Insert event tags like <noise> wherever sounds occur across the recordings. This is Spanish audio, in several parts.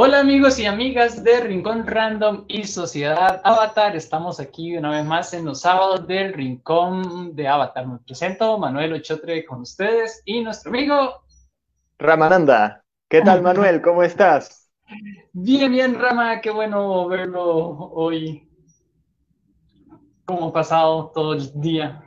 Hola amigos y amigas de Rincón Random y Sociedad Avatar. Estamos aquí una vez más en los sábados del Rincón de Avatar. Me presento Manuel Ochotre con ustedes y nuestro amigo Ramananda. ¿Qué tal Manuel? ¿Cómo estás? <laughs> Bien, bien Rama, qué bueno verlo hoy. ¿Cómo ha pasado todo el día?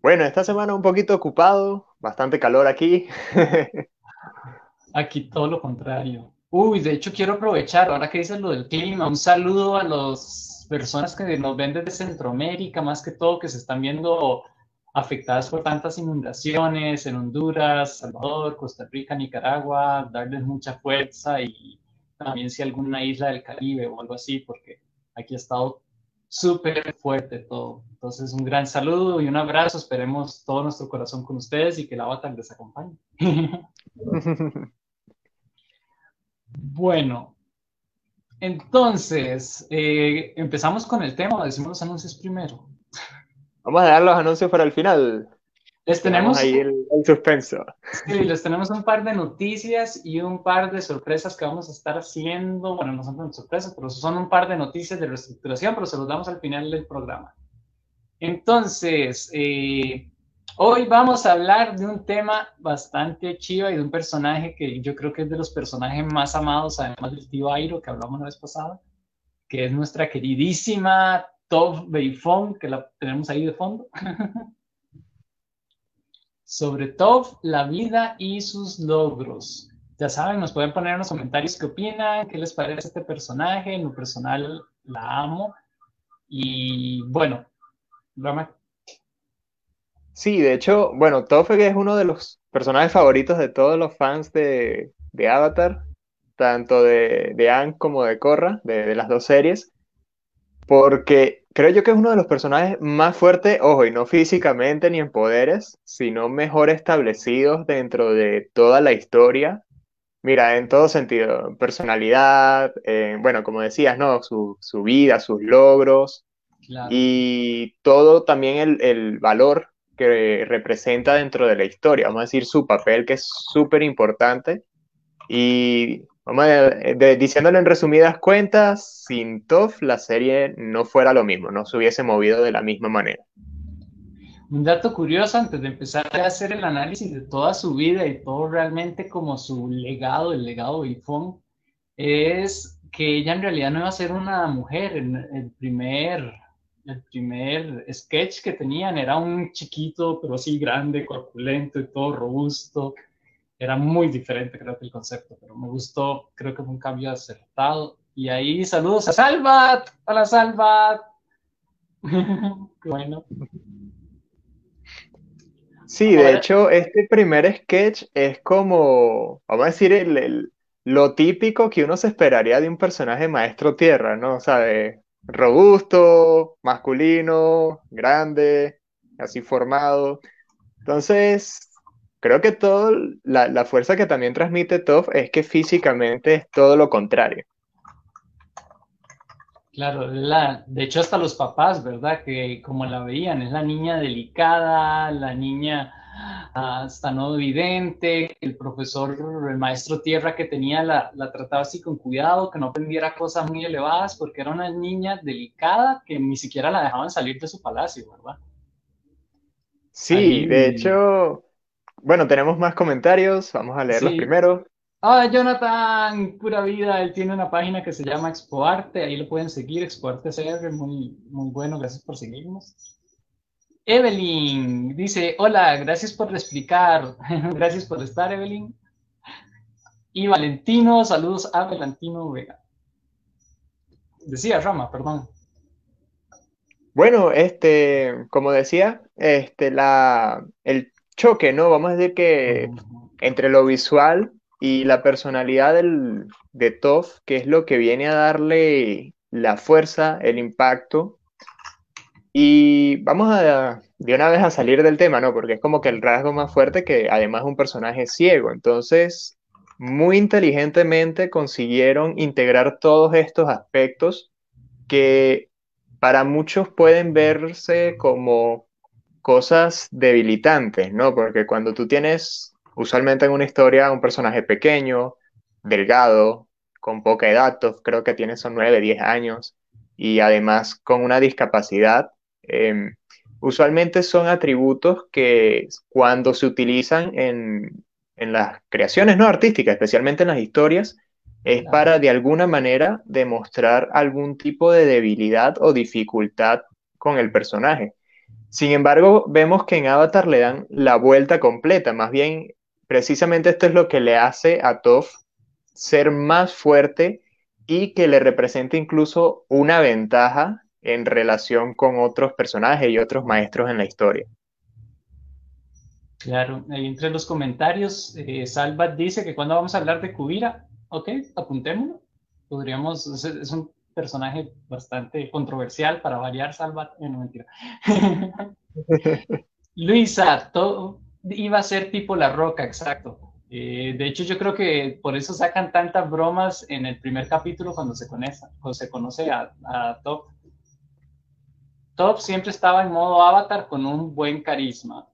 Bueno, esta semana un poquito ocupado, bastante calor aquí. <laughs> aquí todo lo contrario. Uy, de hecho quiero aprovechar, ahora que dices lo del clima, un saludo a las personas que nos ven desde Centroamérica, más que todo, que se están viendo afectadas por tantas inundaciones en Honduras, Salvador, Costa Rica, Nicaragua, darles mucha fuerza y también si alguna isla del Caribe o algo así, porque aquí ha estado súper fuerte todo. Entonces, un gran saludo y un abrazo. Esperemos todo nuestro corazón con ustedes y que la Avatar les acompañe. <laughs> Bueno, entonces, eh, empezamos con el tema, decimos los anuncios primero. Vamos a dar los anuncios para el final. Les tenemos ahí el, suspenso. Sí, les tenemos un par de noticias y un par de sorpresas que vamos a estar haciendo. Bueno, no son sorpresas, pero son un par de noticias de reestructuración, pero se los damos al final del programa. Entonces, eh, Hoy vamos a hablar de un tema bastante chido y de un personaje que yo creo que es de los personajes más amados, además del tío Airo que hablamos la vez pasada, que es nuestra queridísima Tov Beifong, que la tenemos ahí de fondo. <laughs> Sobre Tov, la vida y sus logros. Ya saben, nos pueden poner en los comentarios qué opinan, qué les parece este personaje. En lo personal la amo. Y bueno, Rama, Sí, de hecho, bueno, Toph es uno de los personajes favoritos de todos los fans de, Avatar, tanto de, de Aang como de Korra, de, las dos series, porque creo yo que es uno de los personajes más fuertes, ojo, y no físicamente ni en poderes, sino mejor establecidos dentro de toda la historia. Mira, en todo sentido, personalidad, eh, bueno, como decías, ¿no? Su, vida, sus logros, y todo también el, el valor que representa dentro de la historia, vamos a decir su papel que es súper importante y vamos a, de, diciéndolo en resumidas cuentas, sin Toff la serie no fuera lo mismo, no se hubiese movido de la misma manera. Un dato curioso antes de empezar a hacer el análisis de toda su vida y todo realmente como su legado, el legado de Ifón, es que ella en realidad no iba a ser una mujer. El primer el primer sketch que tenían era un chiquito, pero así grande, corpulento y todo robusto. Era muy diferente, creo que el concepto, pero me gustó, creo que fue un cambio acertado. Y ahí saludos a Salvat. Hola Salvat. <laughs> bueno. Sí, de hecho, este primer sketch es como, vamos a decir, el, lo típico que uno se esperaría de un personaje maestro tierra, ¿no? O sea, de robusto, masculino, grande, así formado. Entonces, creo que todo, la, fuerza que también transmite Toph es que físicamente es todo lo contrario. Claro, la, de hecho hasta los papás, ¿verdad? Que como la veían, es la niña delicada, la niña hasta no evidente, el profesor, el maestro tierra que tenía la, la, trataba así con cuidado, que no aprendiera cosas muy elevadas, porque era una niña delicada que ni siquiera la dejaban salir de su palacio, ¿verdad? Sí, de hecho, bueno, tenemos más comentarios, vamos a leerlos primero. Ah, Jonathan, pura vida, él tiene una página que se llama Expoarte, ahí lo pueden seguir, Expoarte CR, muy, muy bueno, gracias por seguirnos. Evelyn dice, hola, gracias por explicar, <laughs> gracias por estar, Evelyn. Y Valentino, saludos a Valentino Vega. Decía Rama, perdón. Bueno, este, como decía, este, la, el choque, ¿no? Vamos a decir que entre lo visual y la personalidad del, de Toff, que es lo que viene a darle la fuerza, el impacto y vamos a de una vez a salir del tema, ¿no? Porque es como que el rasgo más fuerte que además es un personaje ciego. Entonces, muy inteligentemente consiguieron integrar todos estos aspectos que para muchos pueden verse como cosas debilitantes, ¿no? Porque cuando tú tienes usualmente en una historia un personaje pequeño, delgado, con poca edad, creo que tiene son 9, 10 años, y además con una discapacidad. Em, usualmente son atributos que cuando se utilizan en, en las creaciones no artísticas, especialmente en las historias, es para de alguna manera demostrar algún tipo de debilidad o dificultad con el personaje. Sin embargo, vemos que en Avatar le dan la vuelta completa, más bien precisamente esto es lo que le hace a Toph ser más fuerte y que le representa incluso una ventaja en relación con otros personajes y otros maestros en la historia. Claro, ahí entre los comentarios, eh, Salvat dice que cuando vamos a hablar de Kubira, ok, apuntémoslo. Podríamos, es, un personaje bastante controversial para variar, Salvat, eh, no mentira. <laughs> Luisa, todo iba a ser tipo La Roca, exacto. Eh, de hecho, yo creo que por eso sacan tantas bromas en el primer capítulo cuando se conoce, cuando se conoce a, a Top. Top siempre estaba en modo avatar con un buen carisma.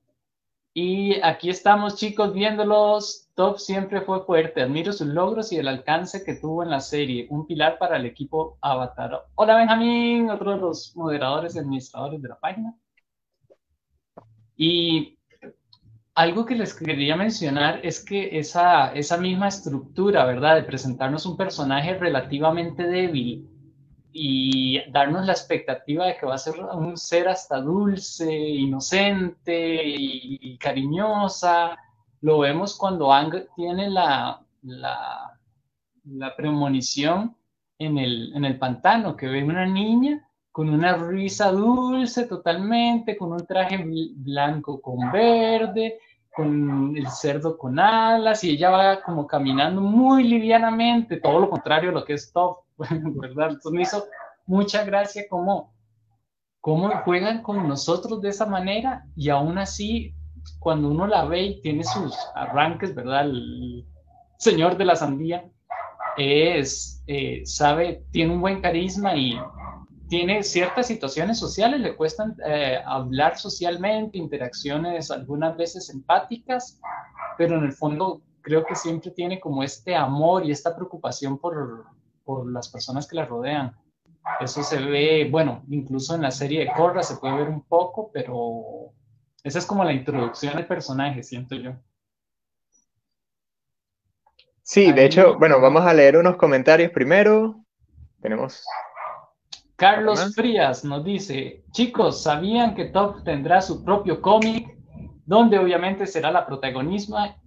Y aquí estamos, chicos, viéndolos. Top siempre fue fuerte. Admiro sus logros y el alcance que tuvo en la serie. Un pilar para el equipo Avatar. Hola, Benjamín, otro de los moderadores y administradores de la página. Y algo que les quería mencionar es que esa, esa misma estructura, ¿verdad? De presentarnos un personaje relativamente débil y darnos la expectativa de que va a ser un ser hasta dulce, inocente y, cariñosa. Lo vemos cuando Ang tiene la, la, la premonición en el, en el pantano, que ve una niña con una risa dulce totalmente, con un traje blanco con verde, con el cerdo con alas, y ella va como caminando muy livianamente, todo lo contrario lo que es Top <laughs> ¿verdad? Entonces me hizo mucha gracia cómo, cómo juegan con nosotros de esa manera y aún así, cuando uno la ve y tiene sus arranques, ¿verdad? El señor de la sandía es, eh, sabe, tiene un buen carisma y tiene ciertas situaciones sociales, le cuestan eh, hablar socialmente, interacciones algunas veces empáticas, pero en el fondo creo que siempre tiene como este amor y esta preocupación por, por las personas que la rodean. Eso se ve, bueno, incluso en la serie de Korra se puede ver un poco, pero esa es como la introducción al personaje, siento yo. Sí, de hecho, bueno, vamos a leer unos comentarios primero. Tenemos. Carlos Frías nos dice: Chicos, ¿sabían que Top tendrá su propio cómic? Donde obviamente será la protagonista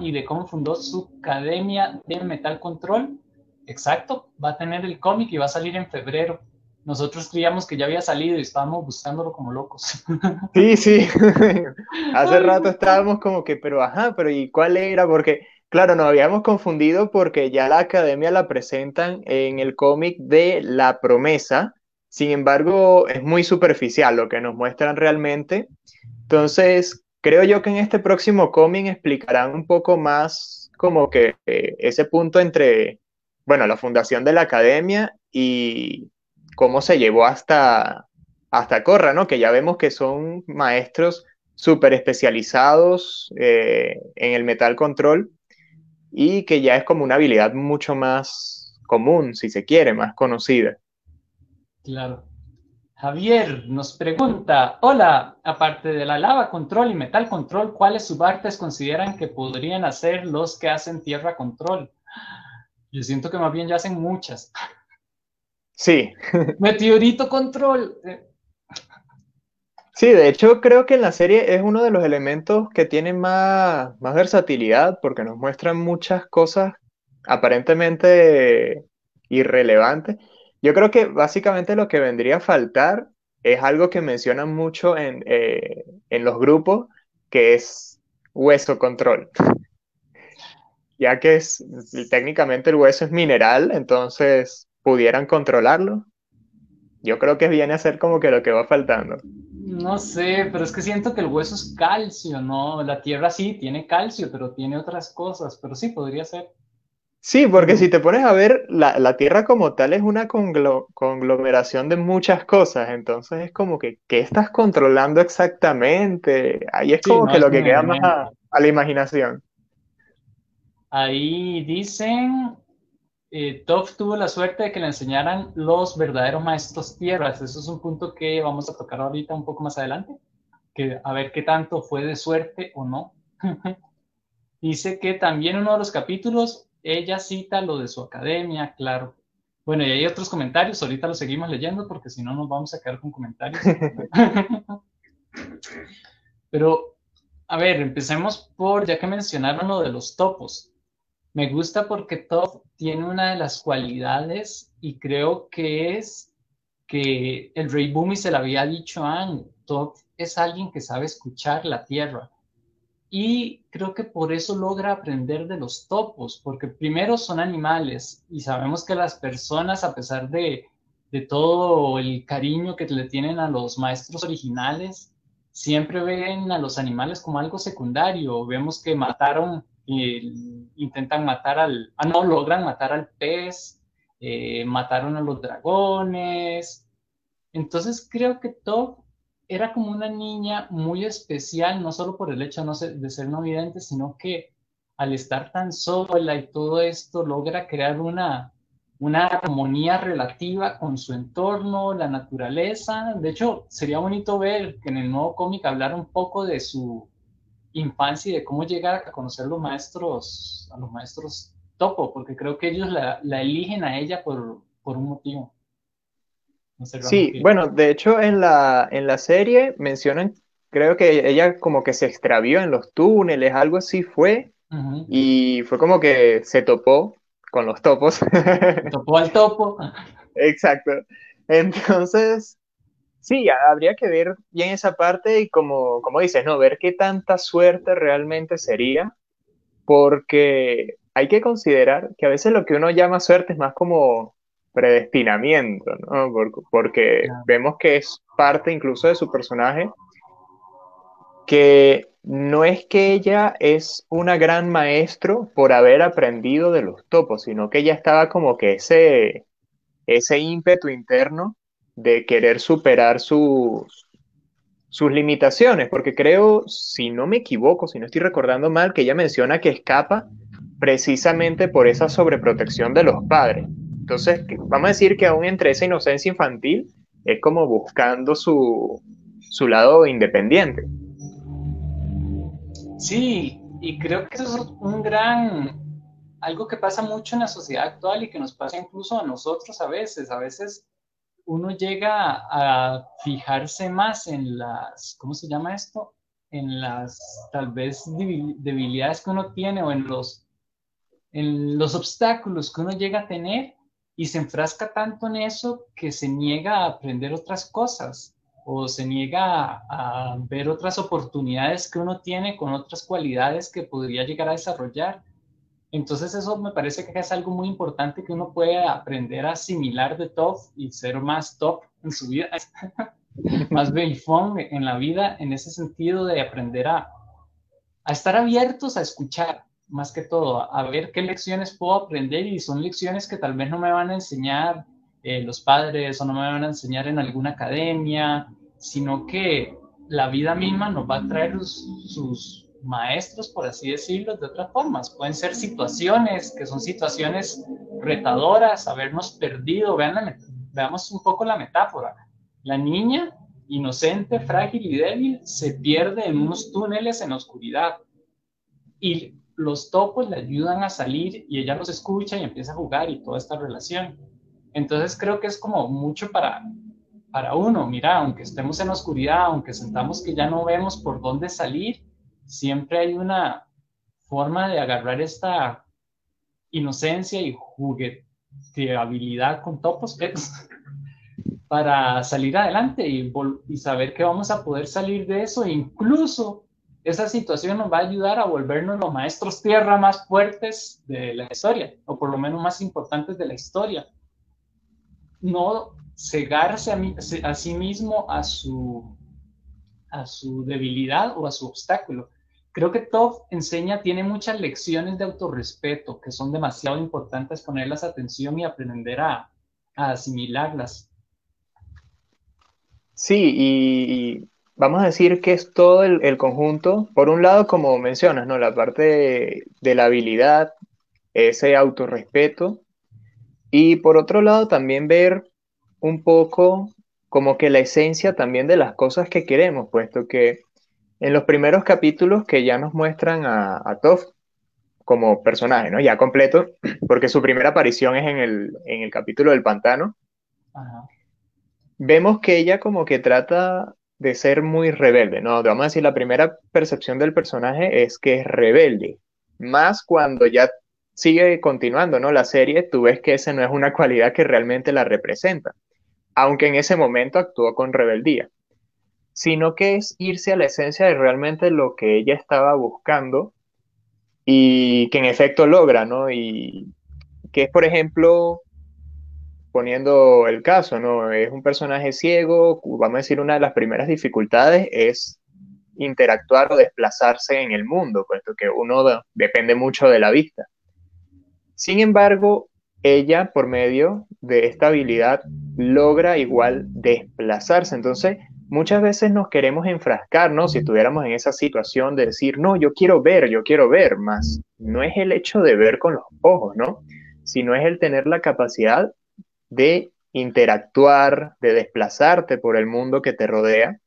y de cómo fundó su academia de Metal Control. Exacto, va a tener el cómic y va a salir en febrero. Nosotros creíamos que ya había salido y estábamos buscándolo como locos. <laughs> Sí, sí. <laughs> Hace rato estábamos como que, pero ajá, pero ¿y cuál era? Porque, claro, nos habíamos confundido porque ya la academia la presentan en el cómic de La Promesa. Sin embargo, es muy superficial lo que nos muestran realmente. Entonces, creo yo que en este próximo cómic explicarán un poco más como que eh, ese punto entre bueno, la fundación de la academia y cómo se llevó hasta, hasta Corra, ¿no? Que ya vemos que son maestros súper especializados eh, en el metal control y que ya es como una habilidad mucho más común, si se quiere, más conocida. Claro. Javier nos pregunta, hola, aparte de la lava control y metal control, ¿cuáles subartes consideran que podrían hacer los que hacen tierra control? Yo siento que más bien ya hacen muchas. Sí. <laughs> Meteorito control. Sí, de hecho creo que en la serie es uno de los elementos que tiene más, más versatilidad porque nos muestran muchas cosas aparentemente irrelevantes. Yo creo que básicamente lo que vendría a faltar es algo que mencionan mucho en, eh, en los grupos, que es hueso control <laughs> ya que es, técnicamente el hueso es mineral, entonces pudieran controlarlo. Yo creo que viene a ser como que lo que va faltando. No sé, pero es que siento que el hueso es calcio, ¿no? La tierra sí tiene calcio, pero tiene otras cosas, pero sí podría ser. Sí, porque si te pones a ver, la, tierra como tal es una conglomeración de muchas cosas, entonces es como que, ¿qué estás controlando exactamente? Ahí es como que lo que queda más a la imaginación. Ahí dicen, eh, Toph tuvo la suerte de que le enseñaran los verdaderos maestros tierras. Eso es un punto que vamos a tocar ahorita un poco más adelante, que a ver qué tanto fue de suerte o no. <laughs> Dice que también uno de los capítulos, ella cita lo de su academia, claro. Bueno, y hay otros comentarios, ahorita los seguimos leyendo porque si no nos vamos a quedar con comentarios. <laughs> Pero, a ver, empecemos por, ya que mencionaron lo de los topos. Me gusta porque Top tiene una de las cualidades y creo que es que el rey Bumi se lo había dicho a Top es alguien que sabe escuchar la tierra. Y creo que por eso logra aprender de los topos, porque primero son animales y sabemos que las personas, a pesar de, de todo el cariño que le tienen a los maestros originales, siempre ven a los animales como algo secundario. Vemos que mataron, intentan matar al, ah, no, logran matar al pez, eh, mataron a los dragones. Entonces creo que Top era como una niña muy especial, no solo por el hecho de ser no vidente, sino que al estar tan sola y todo esto logra crear una, una armonía relativa con su entorno, la naturaleza. De hecho, sería bonito ver que en el nuevo cómic hablara un poco de su infancia y de cómo llegar a conocer los maestros, a los maestros topo, porque creo que ellos la, la eligen a ella por, por un motivo sí, bueno, de hecho en la, en la serie mencionan, creo que ella como que se extravió en los túneles, algo así fue, y fue como que se topó con los topos. Topó al topo. <laughs> Exacto. Entonces, sí, habría que ver bien esa parte y como, como dices, ¿no? Ver qué tanta suerte realmente sería, porque hay que considerar que a veces lo que uno llama suerte es más como predestinamiento, ¿no? Porque, vemos que es parte incluso de su personaje, que no es que ella es una gran maestro por haber aprendido de los topos, sino que ella estaba como que ese, ese ímpetu interno de querer superar sus, sus limitaciones, porque creo, si no me equivoco, si no estoy recordando mal, que ella menciona que escapa precisamente por esa sobreprotección de los padres. Entonces, vamos a decir que aún entre esa inocencia infantil es como buscando su, su lado independiente. Sí, y creo que eso es un gran, algo que pasa mucho en la sociedad actual y que nos pasa incluso a nosotros a veces. A veces uno llega a fijarse más en las, ¿cómo se llama esto? En las tal vez debilidades que uno tiene o en los, en los obstáculos que uno llega a tener y se enfrasca tanto en eso que se niega a aprender otras cosas o se niega a, ver otras oportunidades que uno tiene con otras cualidades que podría llegar a desarrollar. Entonces eso me parece que es algo muy importante que uno puede aprender a asimilar de top y ser más top en su vida, <laughs> más belfón en la vida, en ese sentido de aprender a, a estar abiertos a escuchar, más que todo, a ver qué lecciones puedo aprender y son lecciones que tal vez no me van a enseñar eh, los padres o no me van a enseñar en alguna academia, sino que la vida misma nos va a traer sus maestros, por así decirlo, de otras formas. Pueden ser situaciones que son situaciones retadoras, habernos perdido. Vean veamos un poco la metáfora. La niña, inocente, frágil y débil, se pierde en unos túneles en la oscuridad. Y los topos le ayudan a salir y ella los escucha y empieza a jugar y toda esta relación. Entonces creo que es como mucho para, para uno, mira, aunque estemos en oscuridad, aunque sentamos que ya no vemos por dónde salir, siempre hay una forma de agarrar esta inocencia y habilidad con topos <laughs> para salir adelante y, saber que vamos a poder salir de eso incluso esa situación nos va a ayudar a volvernos los maestros tierra más fuertes de la historia, o por lo menos más importantes de la historia. No cegarse a, sí mismo a su, a su debilidad o a su obstáculo. Creo que Tov enseña, tiene muchas lecciones de autorrespeto que son demasiado importantes ponerlas atención y aprender a, asimilarlas. Sí, y vamos a decir que es todo el, conjunto, por un lado, como mencionas, ¿no? La parte de, la habilidad, ese autorrespeto, Y por otro lado, también ver un poco como que la esencia también de las cosas que queremos, puesto que en los primeros capítulos que ya nos muestran a, a Toph como personaje, ¿no? Ya completo, <clears throat> porque su primera aparición es en el, en el capítulo del pantano. Vemos que ella como que trata de ser muy rebelde, ¿no? Vamos a decir, la primera percepción del personaje es que es rebelde, más cuando ya sigue continuando, ¿no? La serie, tú ves que esa no es una cualidad que realmente la representa, aunque en ese momento actuó con rebeldía, sino que es irse a la esencia de realmente lo que ella estaba buscando y que en efecto logra, ¿no? Y que es, por ejemplo, poniendo el caso, ¿no? Es un personaje ciego, vamos a decir, una de las primeras dificultades es interactuar o desplazarse en el mundo, puesto que uno depende mucho de la vista. Sin embargo, ella, por medio de esta habilidad, logra igual desplazarse. Entonces, muchas veces nos queremos enfrascar, ¿no? Si estuviéramos en esa situación de decir, no, yo quiero ver, yo quiero ver, más no es el hecho de ver con los ojos, ¿no? Sino es el tener la capacidad de interactuar, de desplazarte por el mundo que te rodea.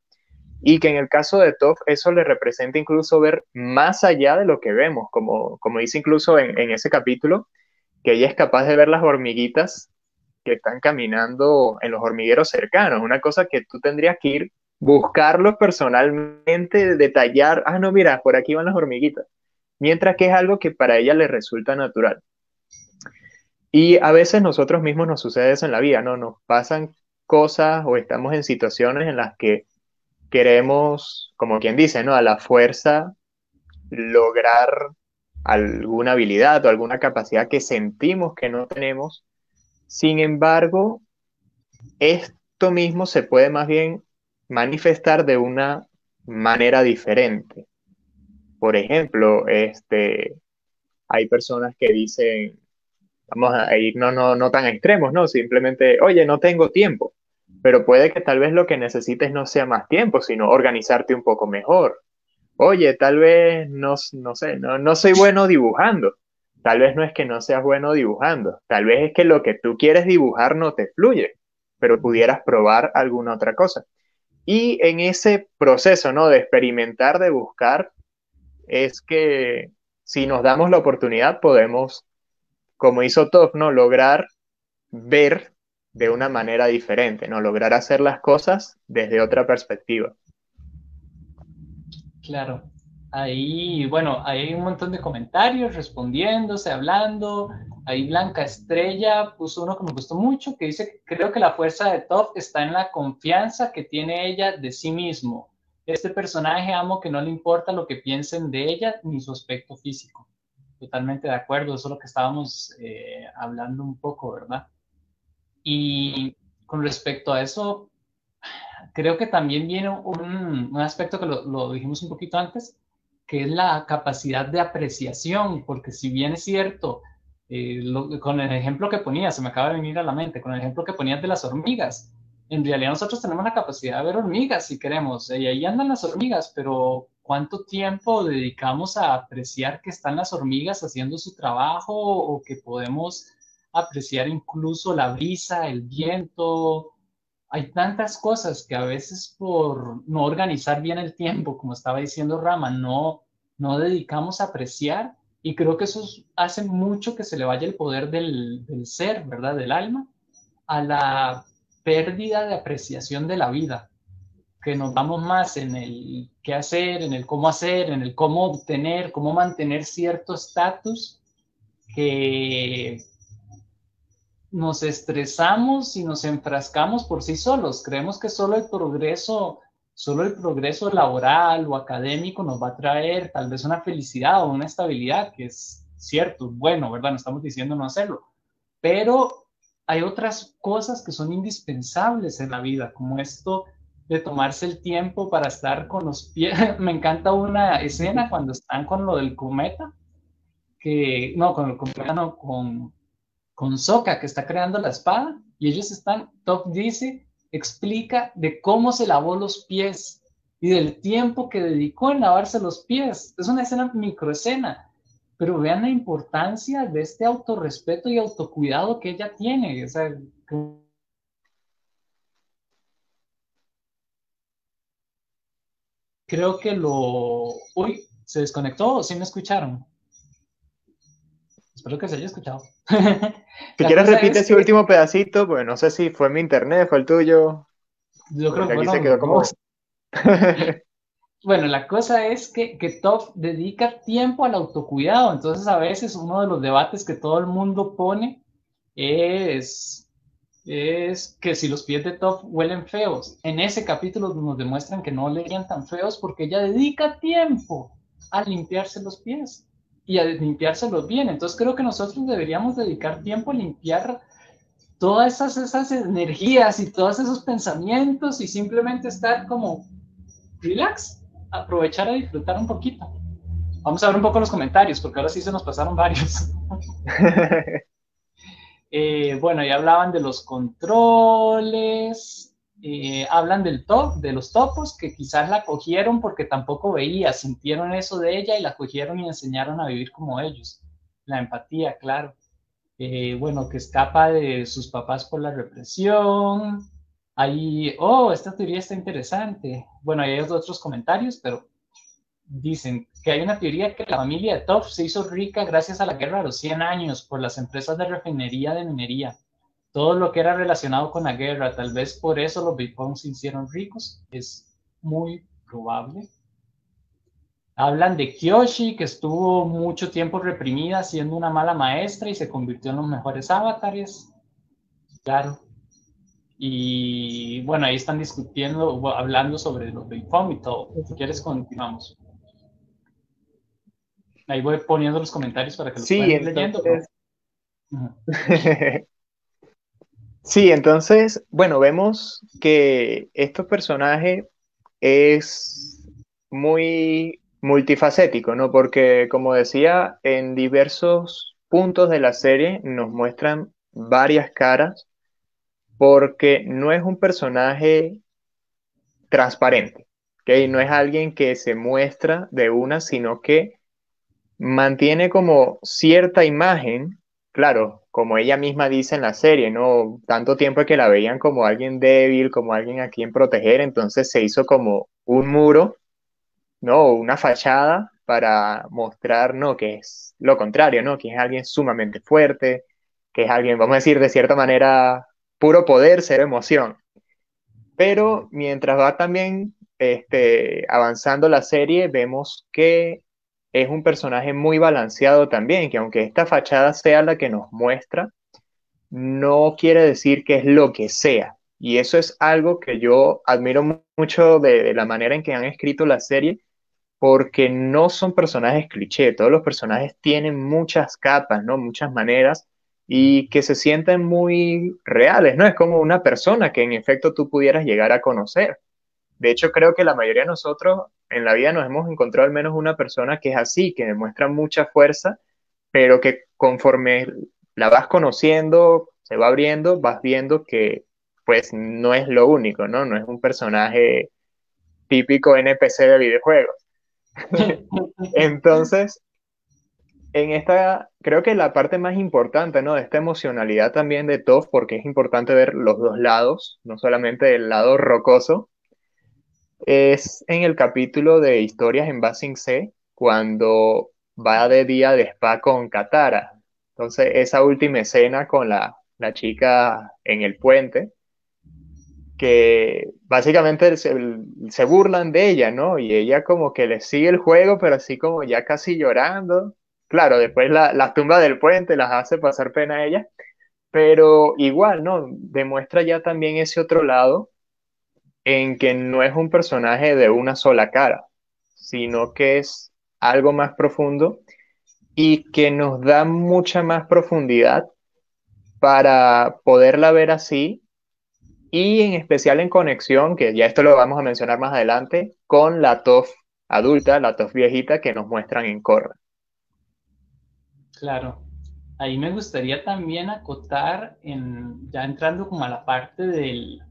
Y que en el caso de Toph eso le representa incluso ver más allá de lo que vemos, como, como dice incluso en, en ese capítulo, que ella es capaz de ver las hormiguitas que están caminando en los hormigueros cercanos, una cosa que tú tendrías que ir buscarlo personalmente, detallar, ah, no, mira, por aquí van las hormiguitas, mientras que es algo que para ella le resulta natural. Y a veces nosotros mismos nos sucede eso en la vida, ¿no? Nos pasan cosas o estamos en situaciones en las que queremos, como quien dice, ¿no? A la fuerza lograr alguna habilidad o alguna capacidad que sentimos que no tenemos sin embargo, esto mismo se puede más bien manifestar de una manera diferente. Por ejemplo, este, hay personas que dicen, vamos a ir no, no, no tan extremos, ¿no? Simplemente, oye, no tengo tiempo, pero puede que tal vez lo que necesites no sea más tiempo, sino organizarte un poco mejor. Oye, tal vez no, no sé, no, no soy bueno dibujando, Tal vez no es que no seas bueno dibujando, tal vez es que lo que tú quieres dibujar no te fluye, pero pudieras probar alguna otra cosa. Y en ese proceso, ¿no? De experimentar, de buscar, es que si nos damos la oportunidad podemos, como hizo Top, ¿no? Lograr ver de una manera diferente, ¿no? Lograr hacer las cosas desde otra perspectiva. Claro, Ahí, bueno, hay un montón de comentarios respondiéndose, hablando. Ahí Blanca Estrella puso uno que me gustó mucho, que dice, creo que la fuerza de Top está en la confianza que tiene ella de sí mismo. Este personaje amo que no le importa lo que piensen de ella ni su aspecto físico. Totalmente de acuerdo, eso es lo que estábamos eh, hablando un poco, ¿verdad? Y con respecto a eso, creo que también viene un, un aspecto que lo, lo dijimos un poquito antes, que es la capacidad de apreciación, porque si bien es cierto, eh, con el ejemplo que ponía, se me acaba de venir a la mente, con el ejemplo que ponías de las hormigas, en realidad nosotros tenemos la capacidad de ver hormigas si queremos, y ahí andan las hormigas, pero ¿cuánto tiempo dedicamos a apreciar que están las hormigas haciendo su trabajo o que podemos apreciar incluso la brisa, el viento, hay tantas cosas que a veces por no organizar bien el tiempo, como estaba diciendo Rama, no, no dedicamos a apreciar y creo que eso hace mucho que se le vaya el poder del, del ser, ¿verdad? Del alma, a la pérdida de apreciación de la vida, que nos vamos más en el qué hacer, en el cómo hacer, en el cómo obtener, cómo mantener cierto estatus que nos estresamos y nos enfrascamos por sí solos. Creemos que solo el progreso, solo el progreso laboral o académico nos va a traer tal vez una felicidad o una estabilidad, que es cierto, bueno, ¿verdad? No estamos diciendo no hacerlo. Pero hay otras cosas que son indispensables en la vida, como esto de tomarse el tiempo para estar con los pies. <laughs> Me encanta una escena cuando están con lo del cometa, que no, con el cometa, no, con con que está creando la espada y ellos están, Top dice, explica de cómo se lavó los pies y del tiempo que dedicó en lavarse los pies. Es una escena, microescena. pero vean la importancia de este autorrespeto y autocuidado que ella tiene. O sea, creo que lo... Uy, ¿se desconectó o sí me escucharon? Espero que se haya escuchado. <laughs> si quieres repite ese último pedacito, pues no sé si fue mi internet, fue el tuyo. Yo creo que aquí se quedó como... <laughs> Bueno, la cosa es que, que Top dedica tiempo al autocuidado, entonces a veces uno de los debates que todo el mundo pone es, es que si los pies de Top huelen feos. En ese capítulo nos demuestran que no olerían tan feos porque ella dedica tiempo a limpiarse los pies y a limpiárselos bien. Entonces creo que nosotros deberíamos dedicar tiempo a limpiar todas esas, esas energías y todos esos pensamientos y simplemente estar como relax aprovechar a disfrutar un poquito. Vamos a ver un poco los comentarios, porque ahora sí se nos pasaron varios. <laughs> Eh, bueno, ya hablaban de los controles, eh, hablan del top, de los topos, que quizás la cogieron porque tampoco veía, sintieron eso de ella y la cogieron y enseñaron a vivir como ellos. La empatía, claro. Eh, bueno, que escapa de sus papás por la represión, Ahí, oh, esta teoría está interesante. Bueno, hay otros comentarios, pero dicen que hay una teoría que la familia de Top se hizo rica gracias a la guerra de los 100 años por las empresas de refinería de minería. Todo lo que era relacionado con la guerra, tal vez por eso los Bitcoins se hicieron ricos, es muy probable. Hablan de Kyoshi, que estuvo mucho tiempo reprimida siendo una mala maestra y se convirtió en los mejores avatares. Claro, y bueno, ahí están discutiendo, hablando sobre los Bitcoin y todo. Si quieres, continuamos. Ahí voy poniendo los comentarios para que los sí, leyendo. <laughs> sí, entonces, bueno, vemos que este personaje es muy multifacético, ¿no? Porque, como decía, en diversos puntos de la serie nos muestran varias caras porque no es un personaje transparente, ¿okay? no es alguien que se muestra de una, sino que mantiene como cierta imagen, claro, como ella misma dice en la serie, ¿no? Tanto tiempo que la veían como alguien débil, como alguien a quien proteger, entonces se hizo como un muro, ¿no? Una fachada para mostrar, ¿no? Que es lo contrario, ¿no? Que es alguien sumamente fuerte, que es alguien, vamos a decir, de cierta manera puro poder, cero emoción. Pero mientras va también este, avanzando la serie, vemos que es un personaje muy balanceado también, que aunque esta fachada sea la que nos muestra, no quiere decir que es lo que sea. Y eso es algo que yo admiro mucho de, de la manera en que han escrito la serie, porque no son personajes cliché, todos los personajes tienen muchas capas, ¿no? Muchas maneras y que se sienten muy reales, ¿no? Es como una persona que en efecto tú pudieras llegar a conocer. De hecho, creo que la mayoría de nosotros en la vida nos hemos encontrado al menos una persona que es así, que demuestra mucha fuerza, pero que conforme la vas conociendo, se va abriendo, vas viendo que pues no es lo único, ¿no? No es un personaje típico NPC de videojuegos. <laughs> Entonces, en esta, creo que la parte más importante, ¿no? De esta emocionalidad también de Toph, porque es importante ver los dos lados, no solamente el lado rocoso, es en el capítulo de Historias en Basing C, cuando va de día de spa con Katara. Entonces, esa última escena con la, la chica en el puente, que básicamente se, se, burlan de ella, ¿no? Y ella como que le sigue el juego, pero así como ya casi llorando claro, después la, la tumba del puente las hace pasar pena a ella, pero igual, ¿no? Demuestra ya también ese otro lado en que no es un personaje de una sola cara, sino que es algo más profundo y que nos da mucha más profundidad para poderla ver así y en especial en conexión, que ya esto lo vamos a mencionar más adelante, con la TOF adulta, la TOF viejita que nos muestran en Corra. Claro. Ahí me gustaría también acotar, en, ya entrando como a la parte del,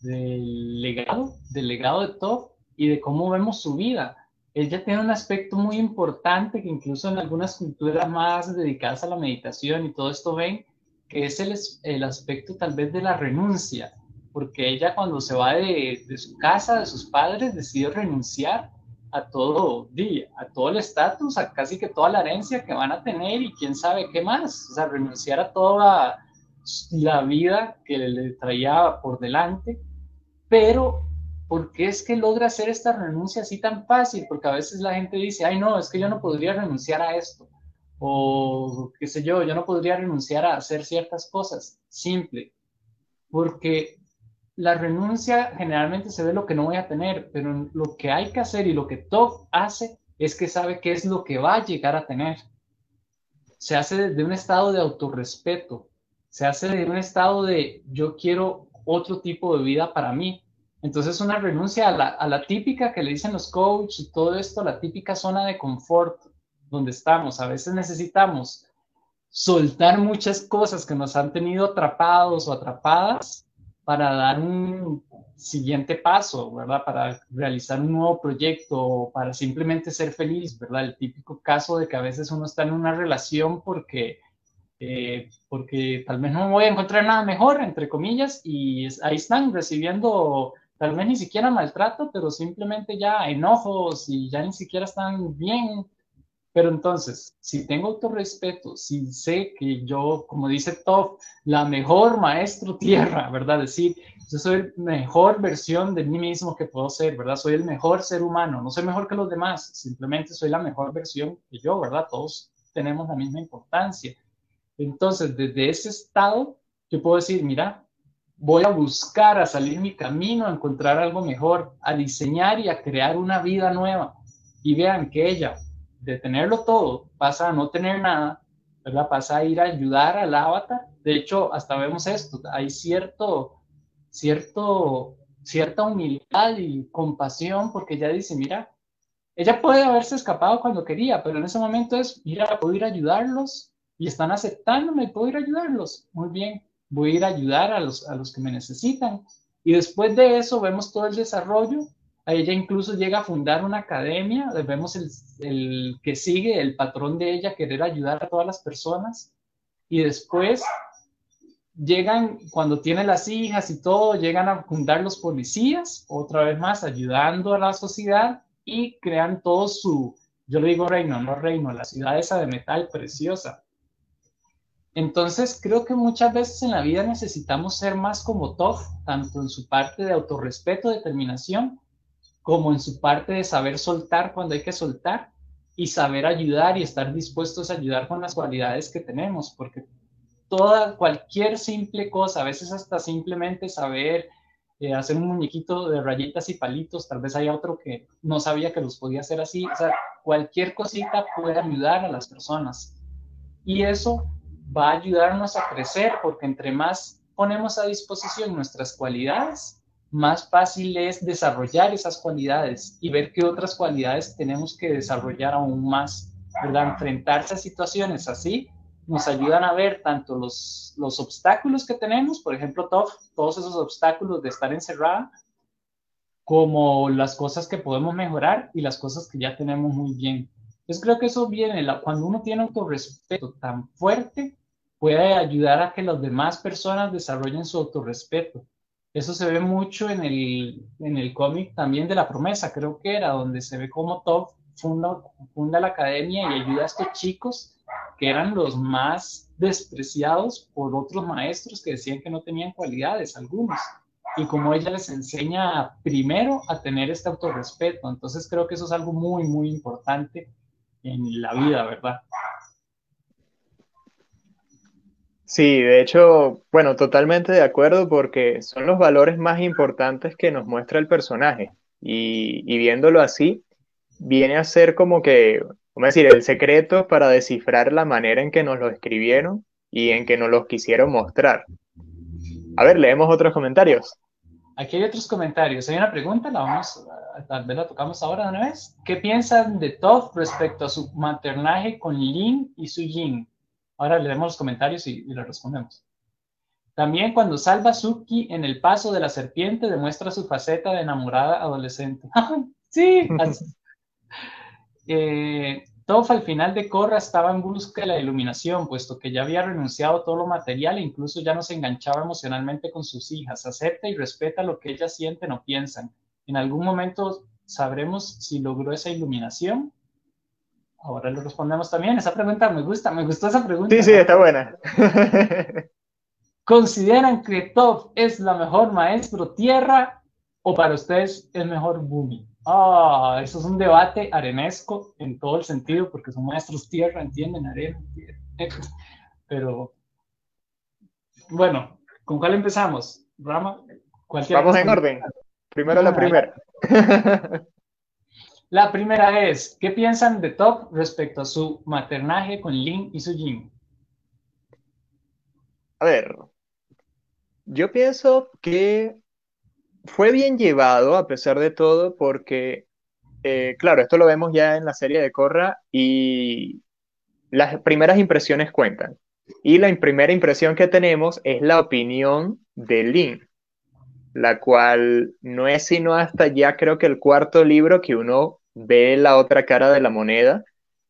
del legado, del legado de Top y de cómo vemos su vida. ella tiene un aspecto muy importante que incluso en algunas culturas más dedicadas a la meditación y todo esto ven, que es el, el aspecto tal vez de la renuncia, porque ella cuando se va de, de su casa, de sus padres, decide renunciar a todo día, a todo el estatus, a casi que toda la herencia que van a tener y quién sabe qué más, o sea, renunciar a toda la vida que le traía por delante, pero ¿por qué es que logra hacer esta renuncia así tan fácil? Porque a veces la gente dice, ay no, es que yo no podría renunciar a esto, o qué sé yo, yo no podría renunciar a hacer ciertas cosas, simple, porque la renuncia generalmente se ve lo que no voy a tener, pero lo que hay que hacer y lo que Top hace es que sabe qué es lo que va a llegar a tener. Se hace desde un estado de autorrespeto, se hace desde un estado de yo quiero otro tipo de vida para mí. Entonces una renuncia a la, típica que le dicen los coaches y todo esto, la típica zona de confort donde estamos. A veces necesitamos soltar muchas cosas que nos han tenido atrapados o atrapadas para dar un siguiente paso, ¿verdad? Para realizar un nuevo proyecto o para simplemente ser feliz, ¿verdad? El típico caso de que a veces uno está en una relación porque, eh, porque tal vez no voy a encontrar nada mejor, entre comillas, y ahí están recibiendo tal vez ni siquiera maltrato, pero simplemente ya enojos y ya ni siquiera están bien pero entonces, si tengo autorrespeto, si sé que yo, como dice Top, la mejor maestro tierra, ¿verdad? Decir, yo soy la mejor versión de mí mismo que puedo ser, ¿verdad? Soy el mejor ser humano, no soy mejor que los demás, simplemente soy la mejor versión que yo, ¿verdad? Todos tenemos la misma importancia. Entonces, desde ese estado, yo puedo decir, mira, voy a buscar a salir mi camino, a encontrar algo mejor, a diseñar y a crear una vida nueva. Y vean que ella, de tenerlo todo, pasa a no tener nada, ¿verdad? Pasa a ir a ayudar al avatar. De hecho, hasta vemos esto, hay cierto, cierto, cierta humildad y compasión porque ella dice, mira, ella puede haberse escapado cuando quería, pero en ese momento es, mira, puedo ir a ayudarlos y están aceptándome, puedo ir a ayudarlos. Muy bien, voy a ir a ayudar a los, a los que me necesitan. Y después de eso vemos todo el desarrollo ella incluso llega a fundar una academia, vemos el, el, que sigue el patrón de ella, querer ayudar a todas las personas. Y después llegan, cuando tiene las hijas y todo, llegan a fundar los policías, otra vez más, ayudando a la sociedad y crean todo su, yo digo reino, no reino, la ciudad esa de metal preciosa. Entonces, creo que muchas veces en la vida necesitamos ser más como Toph, tanto en su parte de autorrespeto, determinación, como en su parte de saber soltar cuando hay que soltar y saber ayudar y estar dispuestos a ayudar con las cualidades que tenemos, porque toda, cualquier simple cosa, a veces hasta simplemente saber eh, hacer un muñequito de rayitas y palitos, tal vez haya otro que no sabía que los podía hacer así, o sea, cualquier cosita puede ayudar a las personas. Y eso va a ayudarnos a crecer, porque entre más ponemos a disposición nuestras cualidades, más fácil es desarrollar esas cualidades y ver qué otras cualidades tenemos que desarrollar aún más, ¿verdad? Enfrentarse a situaciones así nos ayudan a ver tanto los, los obstáculos que tenemos, por ejemplo, todos esos obstáculos de estar encerrada, como las cosas que podemos mejorar y las cosas que ya tenemos muy bien. Entonces creo que eso viene, cuando uno tiene autorrespeto tan fuerte, puede ayudar a que las demás personas desarrollen su autorrespeto eso se ve mucho en el, en el cómic también de la promesa, creo que era, donde se ve cómo Top funda, funda la academia y ayuda a estos chicos que eran los más despreciados por otros maestros que decían que no tenían cualidades, algunos. Y como ella les enseña primero a tener este autorrespeto. Entonces creo que eso es algo muy, muy importante en la vida, ¿verdad? Sí, de hecho, bueno, totalmente de acuerdo porque son los valores más importantes que nos muestra el personaje y, viéndolo así, viene a ser como que, ¿cómo decir?, el secreto para descifrar la manera en que nos lo escribieron y en que nos los quisieron mostrar. A ver, leemos otros comentarios. Aquí hay otros comentarios. Hay una pregunta, la vamos, tal vez la tocamos ahora de una vez. ¿Qué piensan de Todd respecto a su maternaje con Lin y su Jin? Ahora leemos los comentarios y, y respondemos. También cuando salva a Suki en el paso de la serpiente demuestra su faceta de enamorada adolescente. <laughs> sí, <laughs> eh, Toph al final de Korra estaba en busca de la iluminación, puesto que ya había renunciado a todo lo material e incluso ya no se enganchaba emocionalmente con sus hijas. Acepta y respeta lo que ellas sienten o piensan. En algún momento sabremos si logró esa iluminación. Ahora le respondemos también. Esa pregunta me gusta, me gustó esa pregunta. Sí, sí, está buena. <laughs> ¿Consideran que Top es la mejor maestro tierra o para ustedes es mejor Bumi? Ah, eso es un debate arenesco en todo el sentido, porque son maestros tierra, entienden, arena, tierra. <laughs> Pero, bueno, ¿con cuál empezamos? Rama, Vamos en orden. Primero la primera. <laughs> La primera es, ¿qué piensan de Top respecto a su maternaje con Lin y su Jin? A ver, yo pienso que fue bien llevado a pesar de todo porque, eh, claro, esto lo vemos ya en la serie de Korra y las primeras impresiones cuentan. Y la primera impresión que tenemos es la opinión de Lin, la cual no es sino hasta ya creo que el cuarto libro que uno ve la otra cara de la moneda,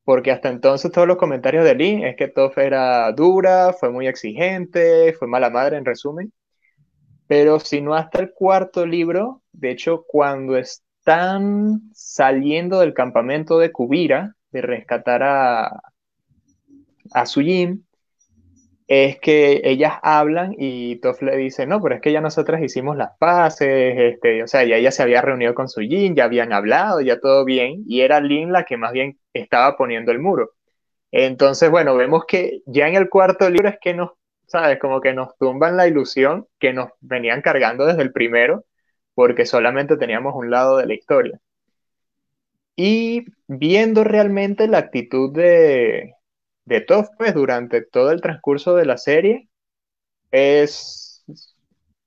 porque hasta entonces todos los comentarios de Lin es que Toph era dura, fue muy exigente, fue mala madre en resumen. Pero si no hasta el cuarto libro, de hecho, cuando están saliendo del campamento de Kubira, de rescatar a, a Sujin, es que ellas hablan y Toff le dice, no, pero es que ya nosotras hicimos las paces, este, o sea, ya ella se había reunido con Sujin, ya habían hablado, ya todo bien, y era Lin la que más bien estaba poniendo el muro. Entonces, bueno, vemos que ya en el cuarto libro es que nos ¿sabes? Como que nos tumban la ilusión que nos venían cargando desde el primero, porque solamente teníamos un lado de la historia. Y viendo realmente la actitud de, de Toph, pues durante todo el transcurso de la serie, es,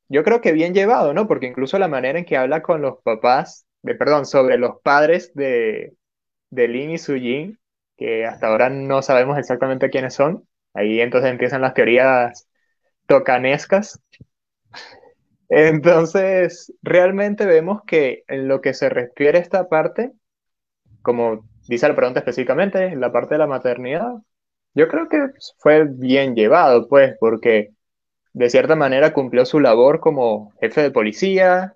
yo creo que bien llevado, ¿no? Porque incluso la manera en que habla con los papás, de, perdón, sobre los padres de, de Lin y Sujin, que hasta ahora no sabemos exactamente quiénes son, Ahí entonces empiezan las teorías tocanescas. Entonces, realmente vemos que en lo que se refiere a esta parte, como dice la pregunta específicamente, en la parte de la maternidad, yo creo que fue bien llevado, pues, porque de cierta manera cumplió su labor como jefe de policía,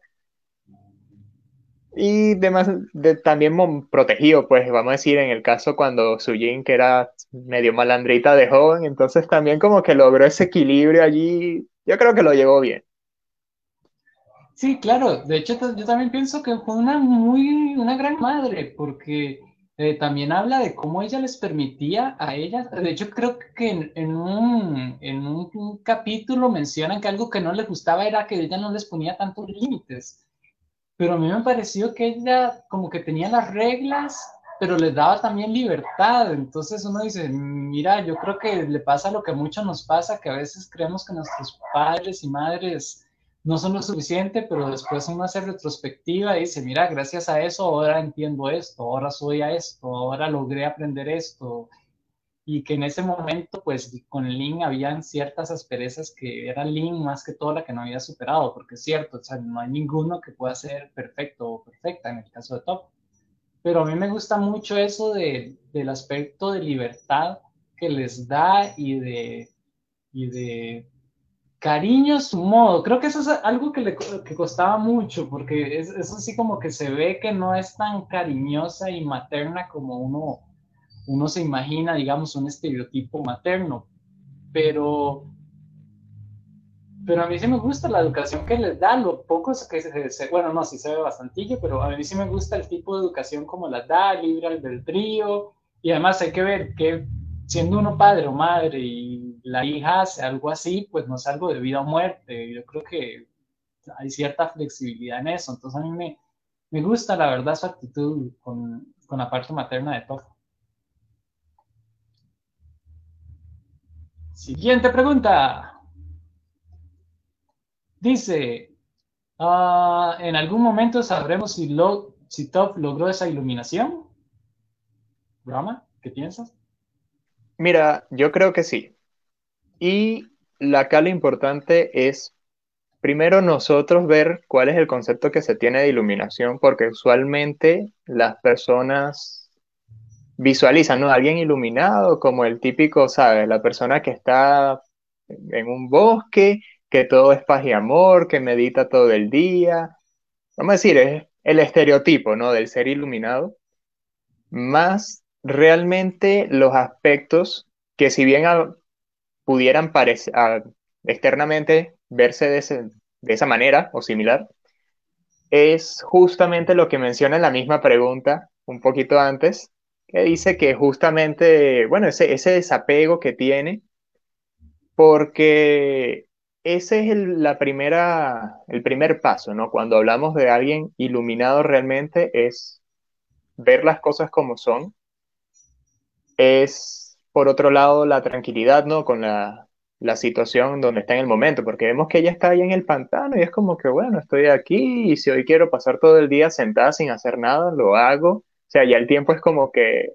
y demás, de, también protegido, pues vamos a decir, en el caso cuando Sujin, que era medio malandrita de joven, entonces también como que logró ese equilibrio allí, yo creo que lo llevó bien. Sí, claro, de hecho yo también pienso que fue una muy, una gran madre, porque eh, también habla de cómo ella les permitía a ella, de hecho creo que en, en, un, en un capítulo mencionan que algo que no les gustaba era que ella no les ponía tantos límites pero a mí me pareció que ella como que tenía las reglas, pero les daba también libertad. Entonces uno dice, mira, yo creo que le pasa lo que a muchos nos pasa, que a veces creemos que nuestros padres y madres no son lo suficiente, pero después uno hace retrospectiva y dice, mira, gracias a eso ahora entiendo esto, ahora soy a esto, ahora logré aprender esto, y que en ese momento, pues con Lin habían ciertas asperezas que era Lin más que todo la que no había superado, porque es cierto, o sea, no hay ninguno que pueda ser perfecto o perfecta en el caso de Top. Pero a mí me gusta mucho eso de, del aspecto de libertad que les da y de, y de cariño su modo. Creo que eso es algo que le que costaba mucho, porque es, es así como que se ve que no es tan cariñosa y materna como uno uno se imagina, digamos, un estereotipo materno, pero, pero a mí sí me gusta la educación que les da, lo poco que se, bueno, no, sí se ve bastantillo, pero a mí sí me gusta el tipo de educación como la da, libre del trío, y además hay que ver que siendo uno padre o madre y la hija hace algo así, pues no es algo de vida o muerte, yo creo que hay cierta flexibilidad en eso, entonces a mí me, me gusta la verdad su actitud con, con la parte materna de todo. Siguiente pregunta. Dice, ah, ¿en algún momento sabremos si, lo, Top logró esa iluminación? Brahma, ¿qué piensas? Mira, yo creo que sí. Y la cala importante es, primero nosotros ver cuál es el concepto que se tiene de iluminación, porque usualmente las personas visualizan, ¿no? Alguien iluminado como el típico, ¿sabes? La persona que está en un bosque, que todo es paz y amor, que medita todo el día. Vamos a decir, es el estereotipo, ¿no? Del ser iluminado. Más realmente los aspectos que si bien pudieran parecer, externamente verse de, de esa manera o similar, es justamente lo que menciona en la misma pregunta un poquito antes, que dice que justamente, bueno, ese, ese desapego que tiene, porque ese es el, la primera, el primer paso, ¿no? Cuando hablamos de alguien iluminado realmente es ver las cosas como son, es, por otro lado, la tranquilidad, ¿no? Con la, la situación donde está en el momento, porque vemos que ella está ahí en el pantano y es como que, bueno, estoy aquí y si hoy quiero pasar todo el día sentada sin hacer nada, lo hago. O sea, ya el tiempo es como que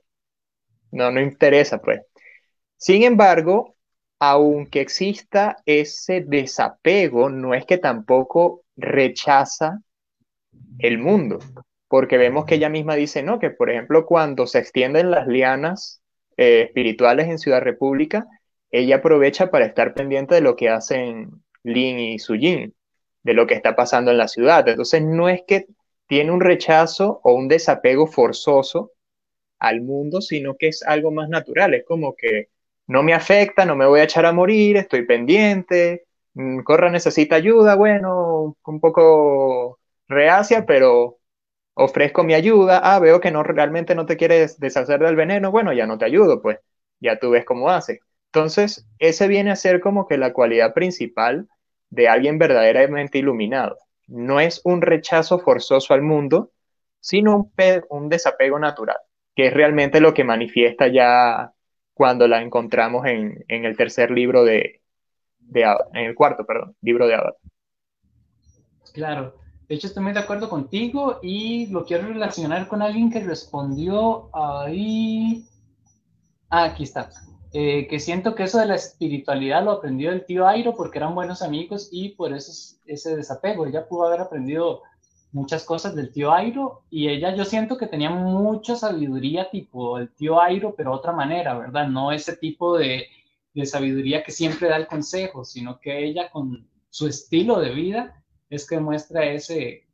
no, no interesa, pues. Sin embargo, aunque exista ese desapego, no es que tampoco rechaza el mundo, porque vemos que ella misma dice, no, que por ejemplo cuando se extienden las lianas eh, espirituales en Ciudad República, ella aprovecha para estar pendiente de lo que hacen Lin y Sujin, de lo que está pasando en la ciudad. Entonces no es que tiene un rechazo o un desapego forzoso al mundo, sino que es algo más natural. Es como que no me afecta, no me voy a echar a morir, estoy pendiente, mm, Corra necesita ayuda, bueno, un poco reacia, pero ofrezco mi ayuda. Ah, veo que no realmente no te quieres deshacer del veneno, bueno, ya no te ayudo, pues ya tú ves cómo hace. Entonces, ese viene a ser como que la cualidad principal de alguien verdaderamente iluminado. No es un rechazo forzoso al mundo, sino un, desapego natural, que es realmente lo que manifiesta ya cuando la encontramos en, el tercer libro de, de en el cuarto, perdón, libro de Avatar. Claro, de hecho estoy muy de acuerdo contigo y lo quiero relacionar con alguien que respondió ahí. Ah, aquí está. Eh, que siento que eso de la espiritualidad lo aprendió el tío Airo porque eran buenos amigos y por eso ese desapego. Ella pudo haber aprendido muchas cosas del tío Airo y ella yo siento que tenía mucha sabiduría tipo el tío Airo, pero otra manera, ¿verdad? No ese tipo de, de sabiduría que siempre da el consejo, sino que ella con su estilo de vida es que muestra ese,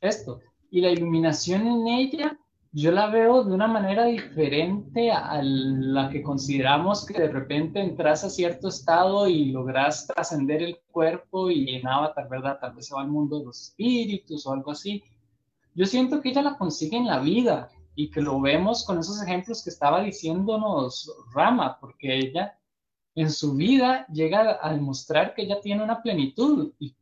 esto. Y la iluminación en ella yo la veo de una manera diferente a la que consideramos que de repente entras a cierto estado y logras trascender el cuerpo y en Avatar, ¿verdad? Tal vez se va al mundo de los espíritus o algo así. Yo siento que ella la consigue en la vida y que lo vemos con esos ejemplos que estaba diciéndonos Rama, porque ella en su vida llega a demostrar que ella tiene una plenitud y,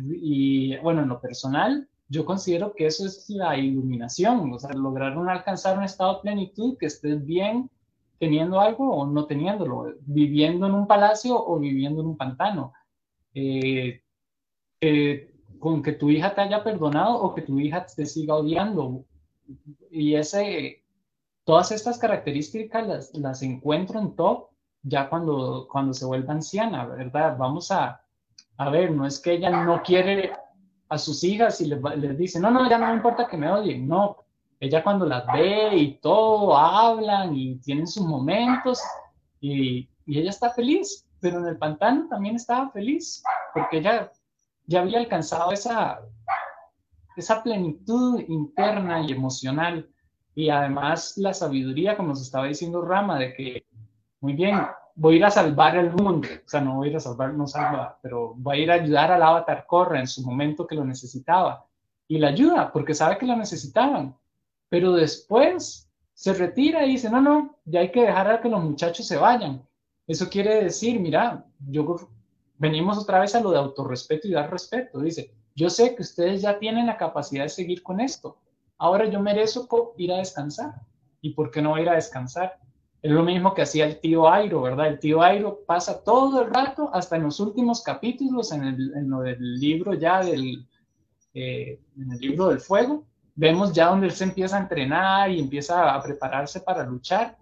y bueno, en lo personal, yo considero que eso es la iluminación, o sea, lograr un, alcanzar un estado de plenitud, que estés bien teniendo algo o no teniéndolo, viviendo en un palacio o viviendo en un pantano. Eh, con que tu hija te haya perdonado o que tu hija te siga odiando. Y ese, todas estas características las, las encuentro en Top ya cuando, cuando se vuelve anciana, ¿verdad? Vamos a, a ver, no es que ella no quiere a sus hijas y les, dice, no, no, ya no me importa que me odien, no. Ella cuando las ve y todo, hablan y tienen sus momentos y, ella está feliz, pero en el pantano también estaba feliz porque ella ya había alcanzado esa, esa plenitud interna y emocional y además la sabiduría, como se estaba diciendo Rama, de que, muy bien, voy a ir a salvar el mundo, o sea, no voy a ir a salvar, no salva, pero voy a ir a ayudar al avatar Korra en su momento que lo necesitaba. Y la ayuda, porque sabe que lo necesitaban. Pero después se retira y dice, no, no, ya hay que dejar a que los muchachos se vayan. Eso quiere decir, mira, yo venimos otra vez a lo de autorrespeto y dar respeto. Dice, yo sé que ustedes ya tienen la capacidad de seguir con esto. Ahora yo merezco ir a descansar. ¿Y por qué no ir a descansar? Es lo mismo que hacía el tío Airo, ¿verdad? El tío Airo pasa todo el rato, hasta en los últimos capítulos, en, el, en lo del libro ya del, eh, en el libro del fuego, vemos ya donde él se empieza a entrenar y empieza a prepararse para luchar,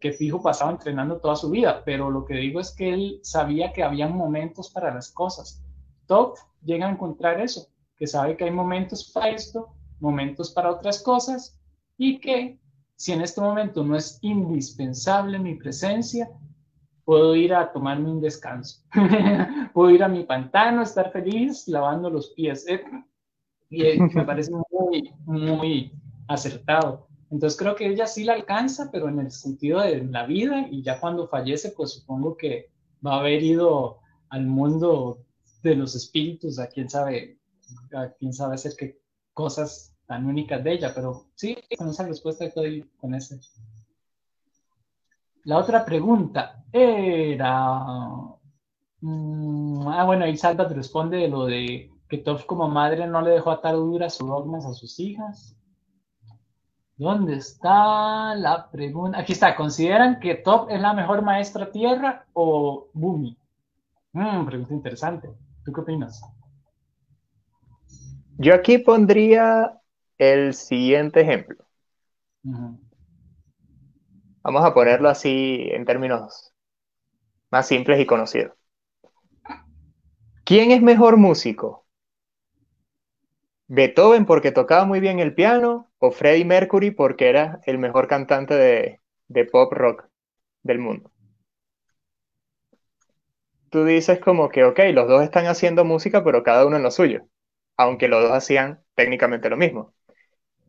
que fijo pasaba entrenando toda su vida, pero lo que digo es que él sabía que había momentos para las cosas. Top llega a encontrar eso, que sabe que hay momentos para esto, momentos para otras cosas y que si en este momento no es indispensable mi presencia, puedo ir a tomarme un descanso. <laughs> puedo ir a mi pantano, estar feliz lavando los pies. ¿eh? Y eh, me parece muy, muy acertado. Entonces creo que ella sí la alcanza, pero en el sentido de la vida y ya cuando fallece, pues supongo que va a haber ido al mundo de los espíritus, a quién sabe, a quién sabe hacer qué cosas tan únicas de ella, pero sí, con esa respuesta estoy con ese. La otra pregunta era, mm, ah, bueno, ahí Salva te responde de lo de que Toph como madre no le dejó atar duras o dogmas a sus hijas. ¿Dónde está la pregunta? Aquí está. ¿Consideran que Top es la mejor maestra tierra o Bumi? Mm, pregunta interesante. ¿Tú qué opinas? Yo aquí pondría el siguiente ejemplo. Vamos a ponerlo así en términos más simples y conocidos. ¿Quién es mejor músico? ¿Beethoven porque tocaba muy bien el piano o Freddie Mercury porque era el mejor cantante de, pop rock del mundo? Tú dices como que, ok, los dos están haciendo música, pero cada uno en lo suyo, aunque los dos hacían técnicamente lo mismo.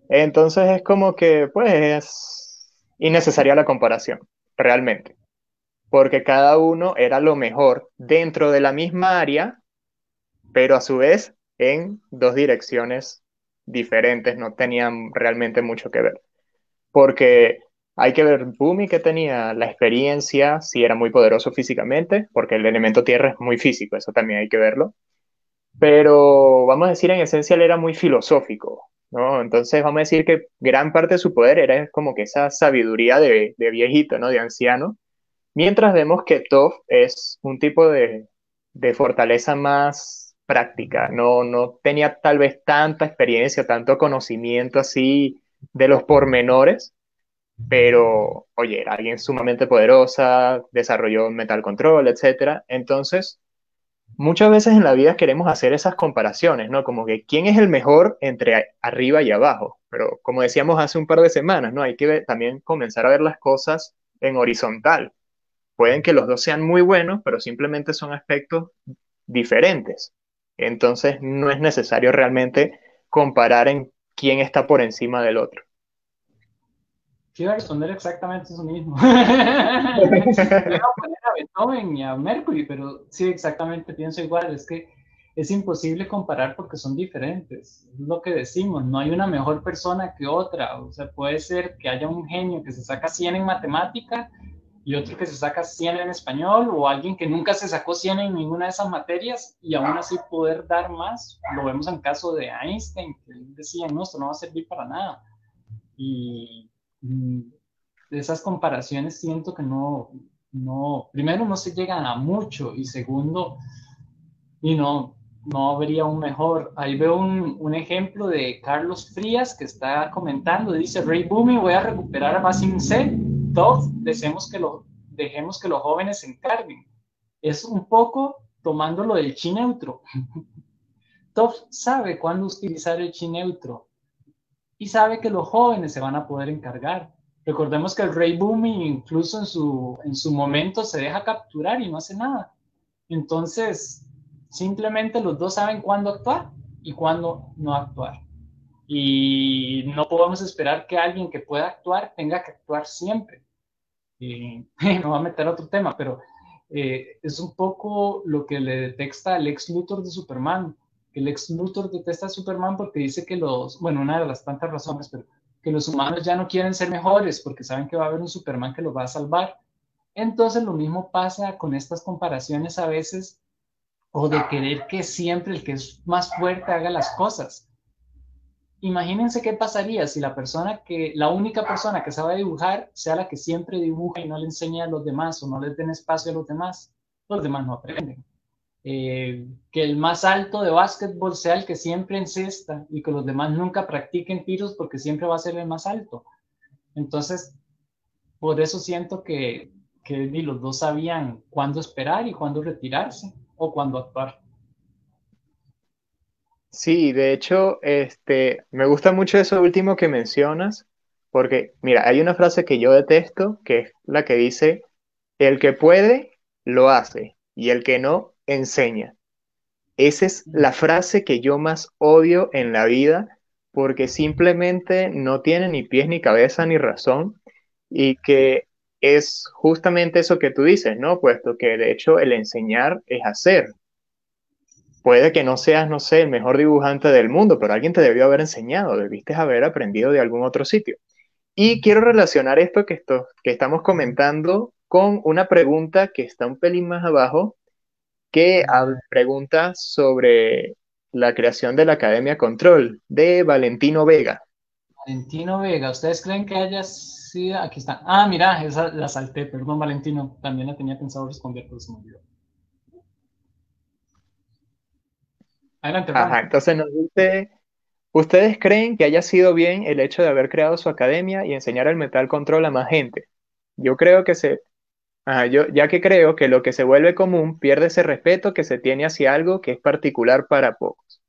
Entonces es como que, pues, es innecesaria la comparación, realmente, porque cada uno era lo mejor dentro de la misma área, pero a su vez en dos direcciones diferentes, no tenían realmente mucho que ver. Porque hay que ver Bumi que tenía la experiencia, si era muy poderoso físicamente, porque el elemento tierra es muy físico, eso también hay que verlo. Pero vamos a decir, en esencia él era muy filosófico, ¿no? Entonces vamos a decir que gran parte de su poder era como que esa sabiduría de, de viejito, ¿no? De anciano. Mientras vemos que Toph es un tipo de, de fortaleza más práctica, no, no tenía tal vez tanta experiencia, tanto conocimiento así de los pormenores, pero oye, era alguien sumamente poderosa, desarrolló Metal Control, etc. Entonces, muchas veces en la vida queremos hacer esas comparaciones, ¿no? Como que quién es el mejor entre arriba y abajo, pero como decíamos hace un par de semanas, ¿no? Hay que también comenzar a ver las cosas en horizontal. Pueden que los dos sean muy buenos, pero simplemente son aspectos diferentes. Entonces no es necesario realmente comparar en quién está por encima del otro. Quiero responder exactamente eso mismo. <laughs> Quiero poner a Beethoven y a Mercury, pero sí, exactamente pienso igual. Es que es imposible comparar porque son diferentes. Es lo que decimos, no hay una mejor persona que otra. O sea, puede ser que haya un genio que se saca 100 en matemática y otro que se saca 100 en español o alguien que nunca se sacó 100 en ninguna de esas materias y aún así poder dar más. Lo vemos en caso de Einstein, que él decía, no, esto no va a servir para nada. Y, esas comparaciones siento que no, no, primero no se llegan a mucho y segundo, y no, no habría un mejor. Ahí veo un, un, ejemplo de Carlos Frías que está comentando, dice, Ray Boomy, voy a recuperar a Basim C todos deseemos que lo, dejemos que los jóvenes se encarguen. Es un poco tomando lo del chi neutro. <laughs> Top sabe cuándo utilizar el chi neutro y sabe que los jóvenes se van a poder encargar. Recordemos que el rey Boomy incluso en su, en su momento se deja capturar y no hace nada. Entonces, simplemente los dos saben cuándo actuar y cuándo no actuar. Y no podemos esperar que alguien que pueda actuar tenga que actuar siempre. Y <laughs> no va a meter otro tema, pero eh, es un poco lo que le detesta el ex Luthor de Superman. El ex Luthor detesta a Superman porque dice que los, bueno, una de las tantas razones, pero que los humanos ya no quieren ser mejores porque saben que va a haber un Superman que los va a salvar. Entonces lo mismo pasa con estas comparaciones a veces o de querer que siempre el que es más fuerte haga las cosas imagínense qué pasaría si la persona que, la única persona que sabe dibujar sea la que siempre dibuja y no le enseña a los demás o no les den espacio a los demás. Los demás no aprenden. Eh, que el más alto de básquetbol sea el que siempre encesta y que los demás nunca practiquen tiros porque siempre va a ser el más alto. Entonces, por eso siento que, que ni los dos sabían cuándo esperar y cuándo retirarse o cuándo actuar. Sí, de hecho, este, me gusta mucho eso último que mencionas, Porque, mira, hay una frase que yo detesto, que es la que dice, el que puede, lo hace, y el que no, enseña. Esa es la frase que yo más odio en la vida, porque simplemente no tiene ni pies ni cabeza ni razón, y que es justamente eso que tú dices, ¿no? Puesto que de hecho el enseñar es hacer. Puede que no seas, no sé, el mejor dibujante del mundo, pero alguien te debió haber enseñado, debiste haber aprendido de algún otro sitio. Y quiero relacionar esto que, esto, que estamos comentando con una pregunta que está un pelín más abajo, que pregunta sobre la creación de la Academia Control de Valentino Vega. Valentino Vega, ¿ustedes creen que haya sido? Aquí está. Ah, mira, esa la salté, perdón, Valentino. También la tenía pensado responder, pero se me olvidó. Adelante, Ajá, entonces nos dice, ¿ustedes creen que haya sido bien el hecho de haber creado su academia y enseñar el metal control a más gente? Yo creo que se... Yo, ya que creo que lo que se vuelve común pierde ese respeto que se tiene hacia algo que es particular para pocos.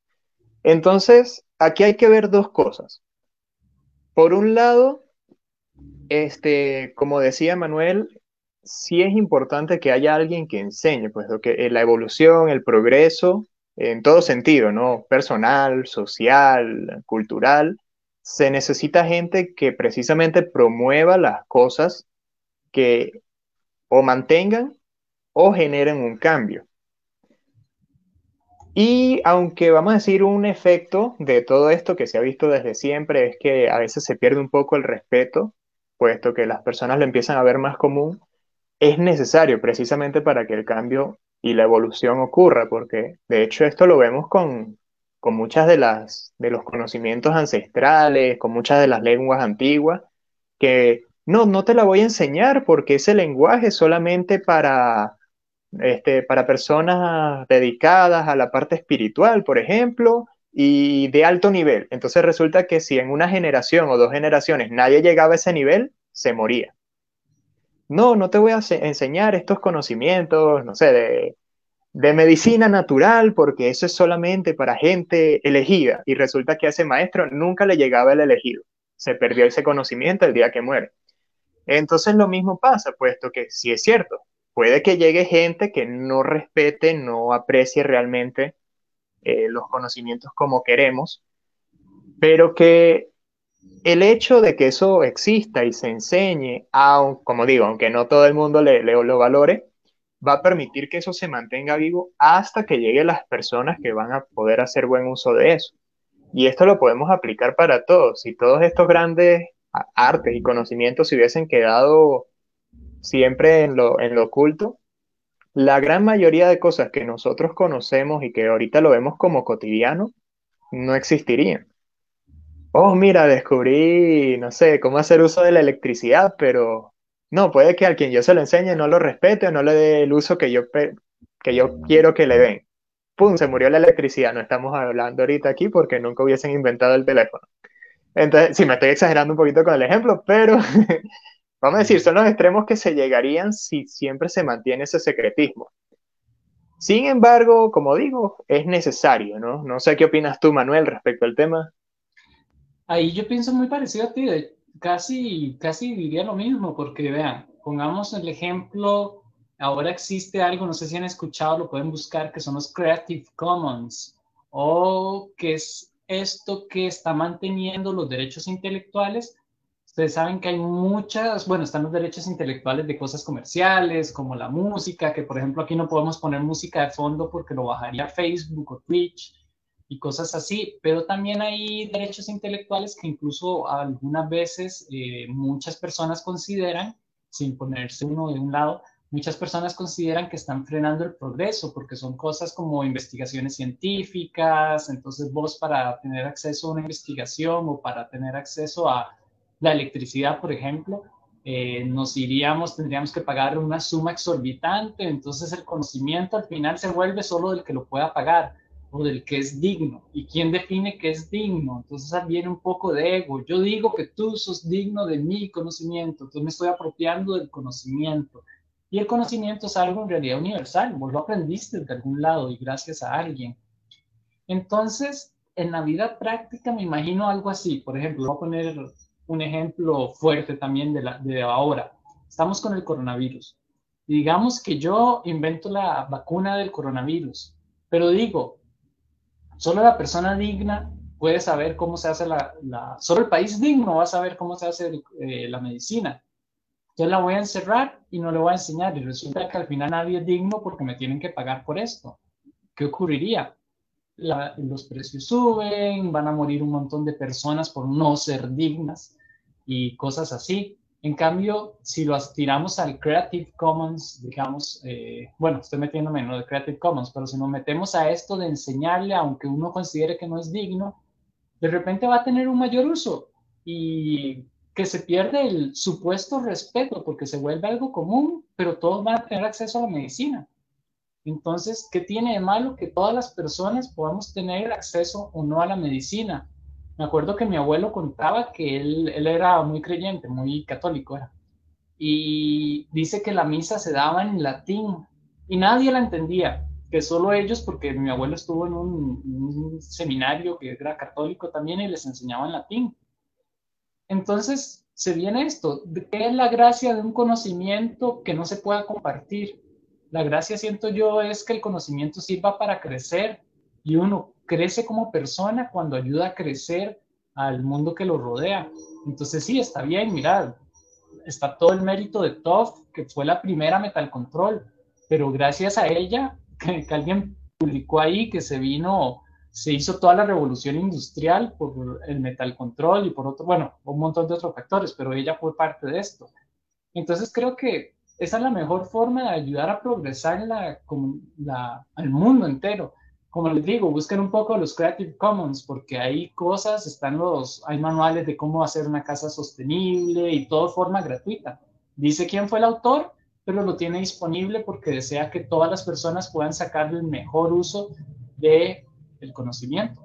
Entonces, aquí hay que ver dos cosas. Por un lado, este, como decía Manuel, sí es importante que haya alguien que enseñe, pues lo que eh, la evolución, el progreso en todo sentido, ¿no? Personal, social, cultural. Se necesita gente que precisamente promueva las cosas que o mantengan o generen un cambio. Y aunque vamos a decir un efecto de todo esto que se ha visto desde siempre es que a veces se pierde un poco el respeto, puesto que las personas lo empiezan a ver más común, es necesario precisamente para que el cambio y la evolución ocurra, porque de hecho esto lo vemos con, con muchas de las de los conocimientos ancestrales, con muchas de las lenguas antiguas, que no, no te la voy a enseñar porque ese lenguaje es solamente para, este, para personas dedicadas a la parte espiritual, por ejemplo, y de alto nivel. Entonces resulta que si en una generación o dos generaciones nadie llegaba a ese nivel, se moría no, no te voy a enseñar estos conocimientos, no sé, de, de medicina natural, porque eso es solamente para gente elegida. Y resulta que a ese maestro nunca le llegaba el elegido. Se perdió ese conocimiento el día que muere. Entonces lo mismo pasa, puesto que si es cierto, puede que llegue gente que no respete, no aprecie realmente eh, los conocimientos como queremos, pero que el hecho de que eso exista y se enseñe, aun, como digo, aunque no todo el mundo le, lo valore, va a permitir que eso se mantenga vivo hasta que lleguen las personas que van a poder hacer buen uso de eso. Y esto lo podemos aplicar para todos. Si todos estos grandes artes y conocimientos se hubiesen quedado siempre en lo, en lo oculto, la gran mayoría de cosas que nosotros conocemos y que ahorita lo vemos como cotidiano, no existirían oh, mira, descubrí, no sé, cómo hacer uso de la electricidad, pero no, puede que a quien yo se lo enseñe no lo respete o no le dé el uso que yo, que yo quiero que le den. ¡Pum! Se murió la electricidad. No estamos hablando ahorita aquí porque nunca hubiesen inventado el teléfono. Entonces, sí, me estoy exagerando un poquito con el ejemplo, pero <laughs> vamos a decir, son los extremos que se llegarían si siempre se mantiene ese secretismo. Sin embargo, como digo, es necesario, ¿no? No sé qué opinas tú, Manuel, respecto al tema. Ahí yo pienso muy parecido a ti, casi, casi diría lo mismo, porque vean, pongamos el ejemplo, ahora existe algo, no sé si han escuchado, lo pueden buscar, que son los Creative Commons, o que es esto que está manteniendo los derechos intelectuales. Ustedes saben que hay muchas, bueno, están los derechos intelectuales de cosas comerciales, como la música, que por ejemplo aquí no podemos poner música de fondo porque lo bajaría Facebook o Twitch y cosas así, pero también hay derechos intelectuales que incluso algunas veces eh, muchas personas consideran, sin ponerse uno de un lado, muchas personas consideran que están frenando el progreso porque son cosas como investigaciones científicas, entonces vos para tener acceso a una investigación o para tener acceso a la electricidad, por ejemplo, eh, nos iríamos, tendríamos que pagar una suma exorbitante, entonces el conocimiento al final se vuelve solo del que lo pueda pagar o del que es digno. ¿Y quién define qué es digno? Entonces viene un poco de ego. Yo digo que tú sos digno de mi conocimiento, entonces me estoy apropiando del conocimiento. Y el conocimiento es algo en realidad universal, vos lo aprendiste de algún lado y gracias a alguien. Entonces, en la vida práctica me imagino algo así. Por ejemplo, voy a poner un ejemplo fuerte también de, la, de ahora. Estamos con el coronavirus. Digamos que yo invento la vacuna del coronavirus, pero digo, solo la persona digna puede saber cómo se hace la, solo el país digno va a saber cómo se hace eh, la medicina. Yo la voy a encerrar y no le voy a enseñar y resulta que al final nadie es digno porque me tienen que pagar por esto. ¿Qué ocurriría? los precios suben, van a morir un montón de personas por no ser dignas y cosas así. En cambio, si lo tiramos al Creative Commons, digamos, eh, bueno, estoy metiéndome en lo de Creative Commons, pero si nos metemos a esto de enseñarle, aunque uno considere que no es digno, de repente va a tener un mayor uso y que se pierde el supuesto respeto porque se vuelve algo común, pero todos van a tener acceso a la medicina. Entonces, ¿qué tiene de malo que todas las personas podamos tener acceso o no a la medicina? Me acuerdo que mi abuelo contaba que él, él era muy creyente, muy católico era. Y dice que la misa se daba en latín y nadie la entendía que solo ellos, porque mi abuelo estuvo en un, seminario que era católico también y les enseñaba en latín. Entonces, se viene esto, ¿qué es la gracia de un conocimiento que no se pueda compartir? La gracia, siento yo, es que el conocimiento sirva para crecer y uno crece como persona cuando ayuda a crecer al mundo que lo rodea. Entonces, sí, está bien, mirad, está todo el mérito de Toff, que fue la primera Metal Control, pero gracias a ella <laughs> que, alguien publicó ahí que se vino, se hizo toda la revolución industrial por el metal control y por otro, bueno, un montón de otros factores, pero ella fue parte de esto. Entonces creo que esa es la mejor forma de ayudar a progresar la, al mundo entero. Como les digo, busquen un poco los Creative Commons porque hay cosas, están los, hay manuales de cómo hacer una casa sostenible y todo de forma gratuita. Dice quién fue el autor, pero lo tiene disponible porque desea que todas las personas puedan sacarle el mejor uso del el conocimiento.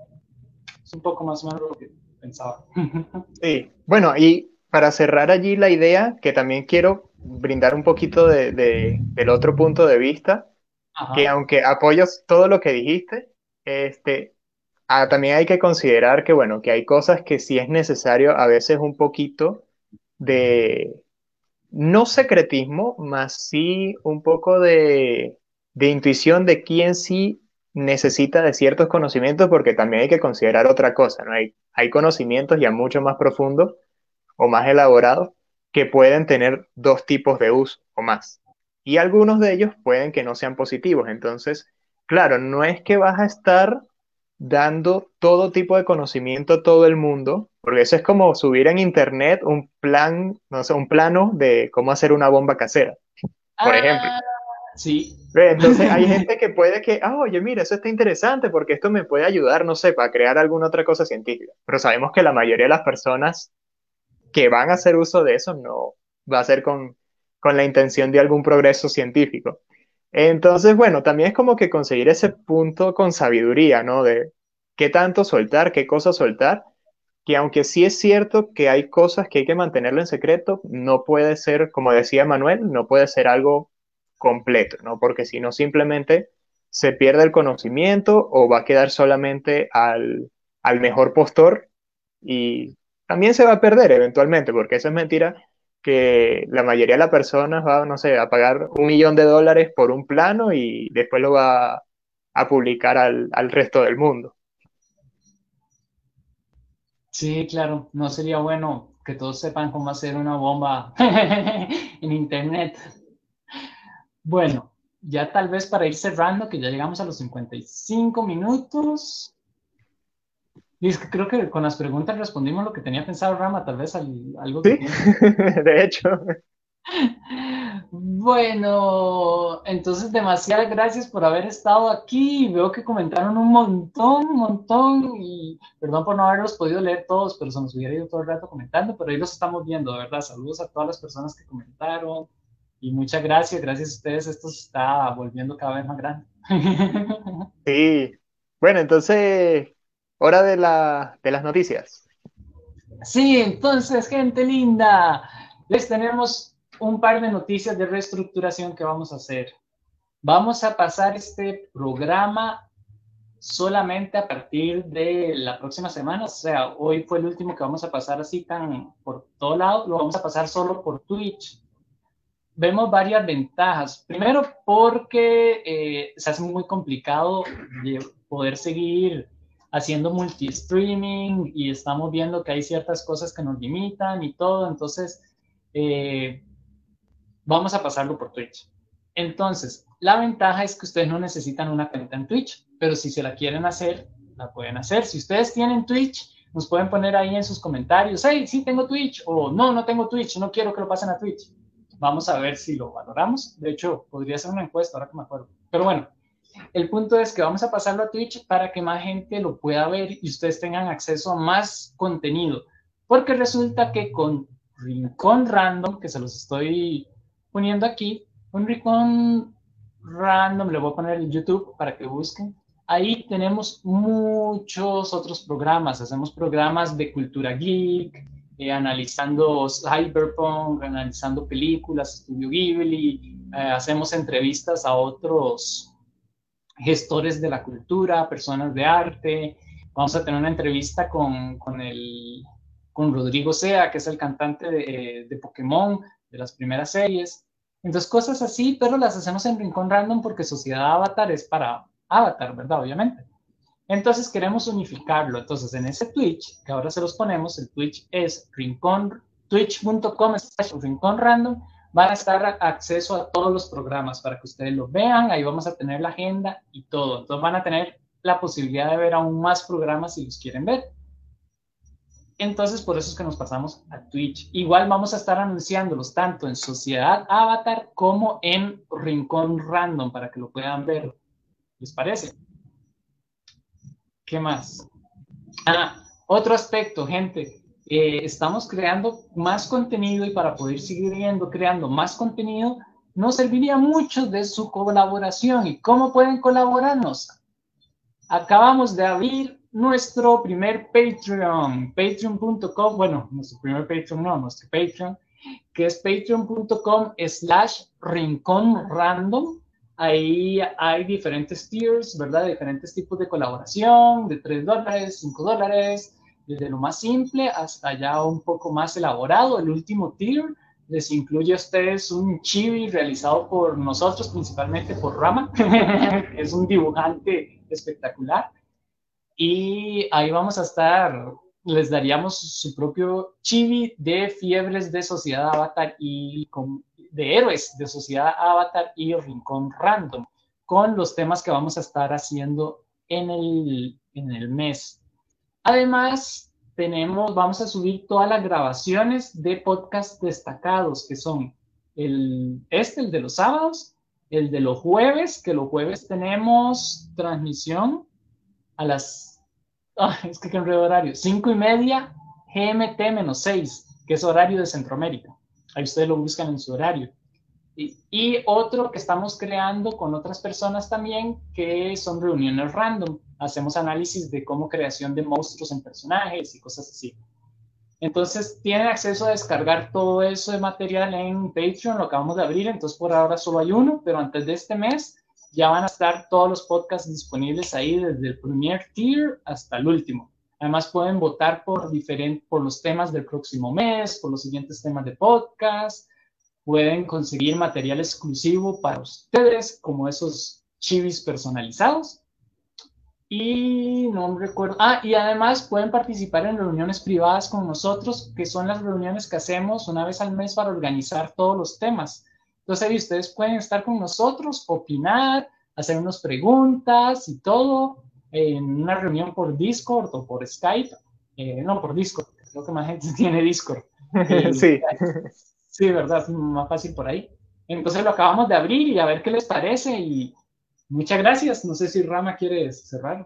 Es un poco más o menos lo que pensaba. <laughs> Sí, bueno, y para cerrar allí la idea, que también quiero brindar un poquito de, del otro punto de vista, que aunque apoyo todo lo que dijiste, este, ah, también hay que considerar que, bueno, que hay cosas que sí es necesario a veces un poquito de, no secretismo, más sí un poco de, intuición de quién sí necesita de ciertos conocimientos, porque también hay que considerar otra cosa, ¿no? Hay, hay conocimientos ya mucho más profundos o más elaborados que pueden tener dos tipos de uso o más. Y algunos de ellos pueden que no sean positivos. Entonces, claro, no es que vas a estar dando todo tipo de conocimiento a todo el mundo, porque eso es como subir en internet un plan, no sé, un plano de cómo hacer una bomba casera, por ah, ejemplo. Sí. Entonces hay <laughs> gente que puede que, ah, oye, mira, eso está interesante porque esto me puede ayudar, no sé, para crear alguna otra cosa científica. Pero sabemos que la mayoría de las personas que van a hacer uso de eso no va a ser con, con la intención de algún progreso científico. Entonces, bueno, también es como que conseguir ese punto con sabiduría, ¿no? De qué tanto soltar, qué cosas soltar, que aunque sí es cierto que hay cosas que hay que mantenerlo en secreto, no puede ser, como decía Manuel, no puede ser algo completo, ¿no? Porque si no, simplemente se pierde el conocimiento o va a quedar solamente al, al mejor postor y también se va a perder eventualmente, porque eso es mentira que la mayoría de las personas va, no sé, a pagar un millón de dólares por un plano y después lo va a publicar al, resto del mundo. Sí, claro, no sería bueno que todos sepan cómo hacer una bomba <laughs> en Internet. Bueno, ya tal vez para ir cerrando, que ya llegamos a los 55 minutos, y es que creo que con las preguntas respondimos lo que tenía pensado Rama, tal vez algo que ¿Sí? <laughs> de hecho. <laughs> Bueno, entonces demasiadas gracias por haber estado aquí. Veo que comentaron un montón, un montón. Y perdón por no haberlos podido leer todos, pero se nos hubiera ido todo el rato comentando. Pero ahí los estamos viendo, de verdad. Saludos a todas las personas que comentaron. Y muchas gracias, gracias a ustedes. Esto se está volviendo cada vez más grande. <laughs> Sí. Bueno, entonces Hora de, la, de las noticias. Sí, entonces, gente linda, les tenemos un par de noticias de reestructuración que vamos a hacer. Vamos a pasar este programa solamente a partir de la próxima semana, o sea, hoy fue el último que vamos a pasar así tan por todo lado, lo vamos a pasar solo por Twitch. Vemos varias ventajas. Primero, porque eh, se hace muy complicado poder seguir haciendo multi-streaming y estamos viendo que hay ciertas cosas que nos limitan y todo, entonces eh, vamos a pasarlo por Twitch. Entonces, la ventaja es que ustedes no necesitan una cuenta en Twitch, pero si se la quieren hacer, la pueden hacer. Si ustedes tienen Twitch, nos pueden poner ahí en sus comentarios, hey, sí tengo Twitch, o no, no tengo Twitch, no quiero que lo pasen a Twitch. Vamos a ver si lo valoramos. De hecho, podría ser una encuesta, ahora que me acuerdo. Pero bueno, el punto es que vamos a pasarlo a Twitch para que más gente lo pueda ver y ustedes tengan acceso a más contenido. Porque resulta que con Rincón Random, que se los estoy poniendo aquí, un rincón random, le voy a poner en YouTube para que busquen. Ahí tenemos muchos otros programas. Hacemos programas de cultura geek, eh, analizando cyberpunk, analizando películas, estudio Ghibli, eh, hacemos entrevistas a otros gestores de la cultura, personas de arte. Vamos a tener una entrevista con, con, el, con Rodrigo Sea, que es el cantante de, de Pokémon, de las primeras series. Entonces, cosas así, pero las hacemos en Rincón Random porque Sociedad Avatar es para Avatar, ¿verdad? Obviamente. Entonces, queremos unificarlo. Entonces, en ese Twitch, que ahora se los ponemos, el Twitch es rincón, twitch.com rincón random, van a estar acceso a todos los programas para que ustedes lo vean. Ahí vamos a tener la agenda y todo. Entonces, van a tener la posibilidad de ver aún más programas si los quieren ver. Entonces, por eso es que nos pasamos a Twitch. Igual vamos a estar anunciándolos tanto en Sociedad Avatar como en Rincón Random para que lo puedan ver. ¿Les parece? ¿Qué más? Ah, otro aspecto, gente. Eh, estamos creando más contenido y para poder seguir viendo, creando más contenido, nos serviría mucho de su colaboración. ¿Y cómo pueden colaborarnos? Acabamos de abrir nuestro primer Patreon, patreon.com, bueno, nuestro primer Patreon no, nuestro Patreon, que es patreon.com slash rincón random. Ahí hay diferentes tiers, ¿verdad? Diferentes tipos de colaboración, de 3 dólares, 5 dólares, desde lo más simple hasta ya un poco más elaborado. El último tier les incluye a ustedes un chibi realizado por nosotros, principalmente por Rama. <laughs> es un dibujante espectacular. Y ahí vamos a estar, les daríamos su propio chibi de fiebres de Sociedad Avatar y de héroes de Sociedad Avatar y Rincón Random, con los temas que vamos a estar haciendo en el, en el mes. Además, tenemos, vamos a subir todas las grabaciones de podcast destacados, que son el, este, el de los sábados, el de los jueves, que los jueves tenemos transmisión a las, <laughs> ah, es que qué horario, cinco y media GMT menos 6, que es horario de Centroamérica. Ahí ustedes lo buscan en su horario. Y, otro que estamos creando con otras personas también, que son reuniones random. Hacemos análisis de cómo creación de monstruos en personajes y cosas así. Entonces tienen acceso a descargar todo eso de material en Patreon, lo acabamos de abrir, entonces por ahora solo hay uno, pero antes de este mes ya van a estar todos los podcasts disponibles ahí desde el primer tier hasta el último. Además pueden votar por, por los temas del próximo mes, por los siguientes temas de podcast. Pueden conseguir material exclusivo para ustedes, como esos chivis personalizados. Y no me recuerdo. Ah, y además pueden participar en reuniones privadas con nosotros, que son las reuniones que hacemos una vez al mes para organizar todos los temas. Entonces ahí ustedes pueden estar con nosotros, opinar, hacer unas preguntas y todo en una reunión por Discord o por Skype. Eh, no, por Discord, creo que más gente <laughs> tiene Discord. <laughs> sí. <laughs> Sí, verdad, más fácil por ahí. Entonces lo acabamos de abrir y a ver qué les parece y muchas gracias. No sé si Rama quiere cerrar.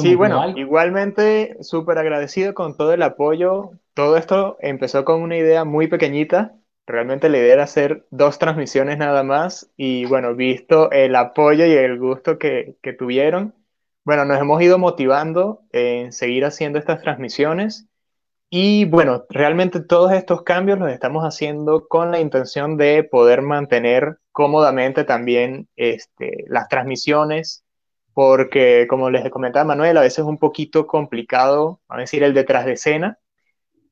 Sí, bueno, igualmente súper agradecido con todo el apoyo. Todo esto empezó con una idea muy pequeñita Realmente la idea era hacer dos transmisiones nada más y bueno, visto el apoyo y el gusto que, que tuvieron, bueno, nos hemos ido motivando en seguir haciendo estas transmisiones y bueno, realmente todos estos cambios los estamos haciendo con la intención de poder mantener cómodamente también este, las transmisiones porque como les comentaba Manuel, a veces es un poquito complicado, a decir, el detrás de escena.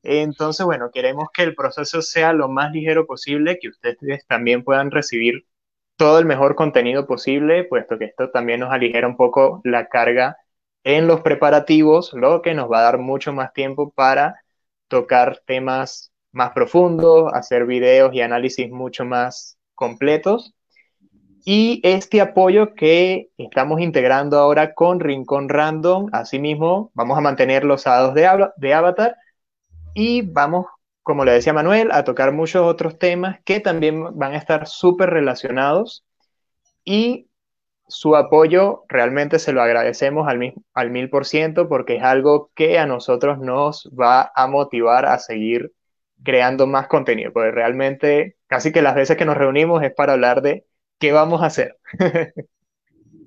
Entonces, bueno, queremos que el proceso sea lo más ligero posible, que ustedes también puedan recibir todo el mejor contenido posible, puesto que esto también nos aligera un poco la carga en los preparativos, lo que nos va a dar mucho más tiempo para tocar temas más profundos, hacer videos y análisis mucho más completos. Y este apoyo que estamos integrando ahora con Rincón Random, asimismo, vamos a mantener los sábados de, de Avatar y vamos, como le decía Manuel, a tocar muchos otros temas que también van a estar súper relacionados y su apoyo realmente se lo agradecemos al, mil por ciento porque es algo que a nosotros nos va a motivar a seguir creando más contenido, porque realmente casi que las veces que nos reunimos es para hablar de qué vamos a hacer. <laughs>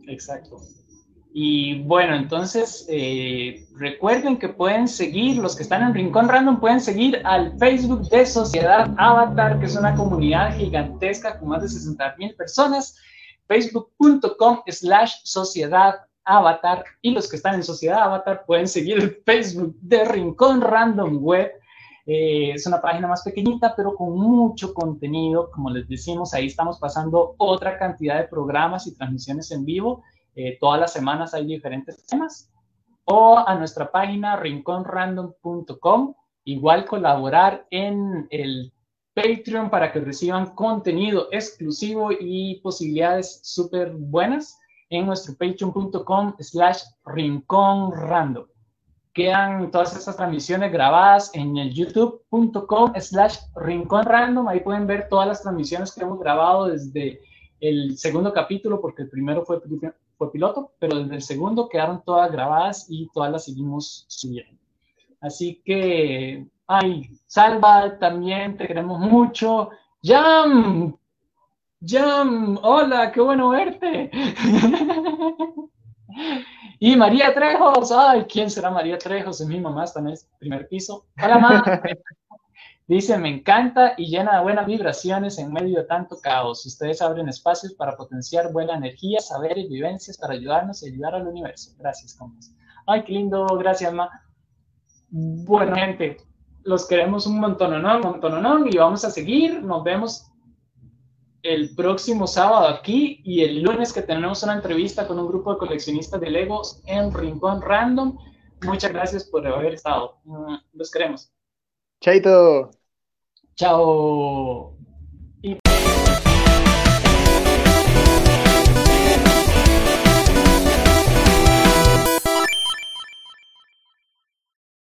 Exacto. Y bueno, entonces eh, recuerden que pueden seguir, los que están en Rincón Random pueden seguir al Facebook de Sociedad Avatar, que es una comunidad gigantesca con más de 60 mil personas, facebook.com slash Sociedad Avatar. Y los que están en Sociedad Avatar pueden seguir el Facebook de Rincón Random Web, eh, es una página más pequeñita, pero con mucho contenido. Como les decimos, ahí estamos pasando otra cantidad de programas y transmisiones en vivo. Eh, todas las semanas hay diferentes temas. O a nuestra página rinconrandom.com. Igual colaborar en el Patreon para que reciban contenido exclusivo y posibilidades súper buenas en nuestro patreon.com slash rinconrandom quedan todas estas transmisiones grabadas en el youtube.com slash rincón random. Ahí pueden ver todas las transmisiones que hemos grabado desde el segundo capítulo, porque el primero fue, fue piloto, pero desde el segundo quedaron todas grabadas y todas las seguimos subiendo. Así que, ay, Salva, también te queremos mucho. Jam, Jam, hola, qué bueno verte. <laughs> Y María Trejos, ay, ¿quién será María Trejos? Es mi mamá, está en el primer piso. Hola, mamá. Dice, me encanta y llena de buenas vibraciones en medio de tanto caos. Ustedes abren espacios para potenciar buena energía, saberes, vivencias para ayudarnos y ayudar al universo. Gracias, compas. Ay, qué lindo, gracias, ma. Bueno, gente, los queremos un montón, ¿no? Un montón, ¿no? Y vamos a seguir. Nos vemos el próximo sábado aquí y el lunes que tenemos una entrevista con un grupo de coleccionistas de Legos en Rincón Random. Muchas gracias por haber estado. Mm, los queremos. Chaito. Chao.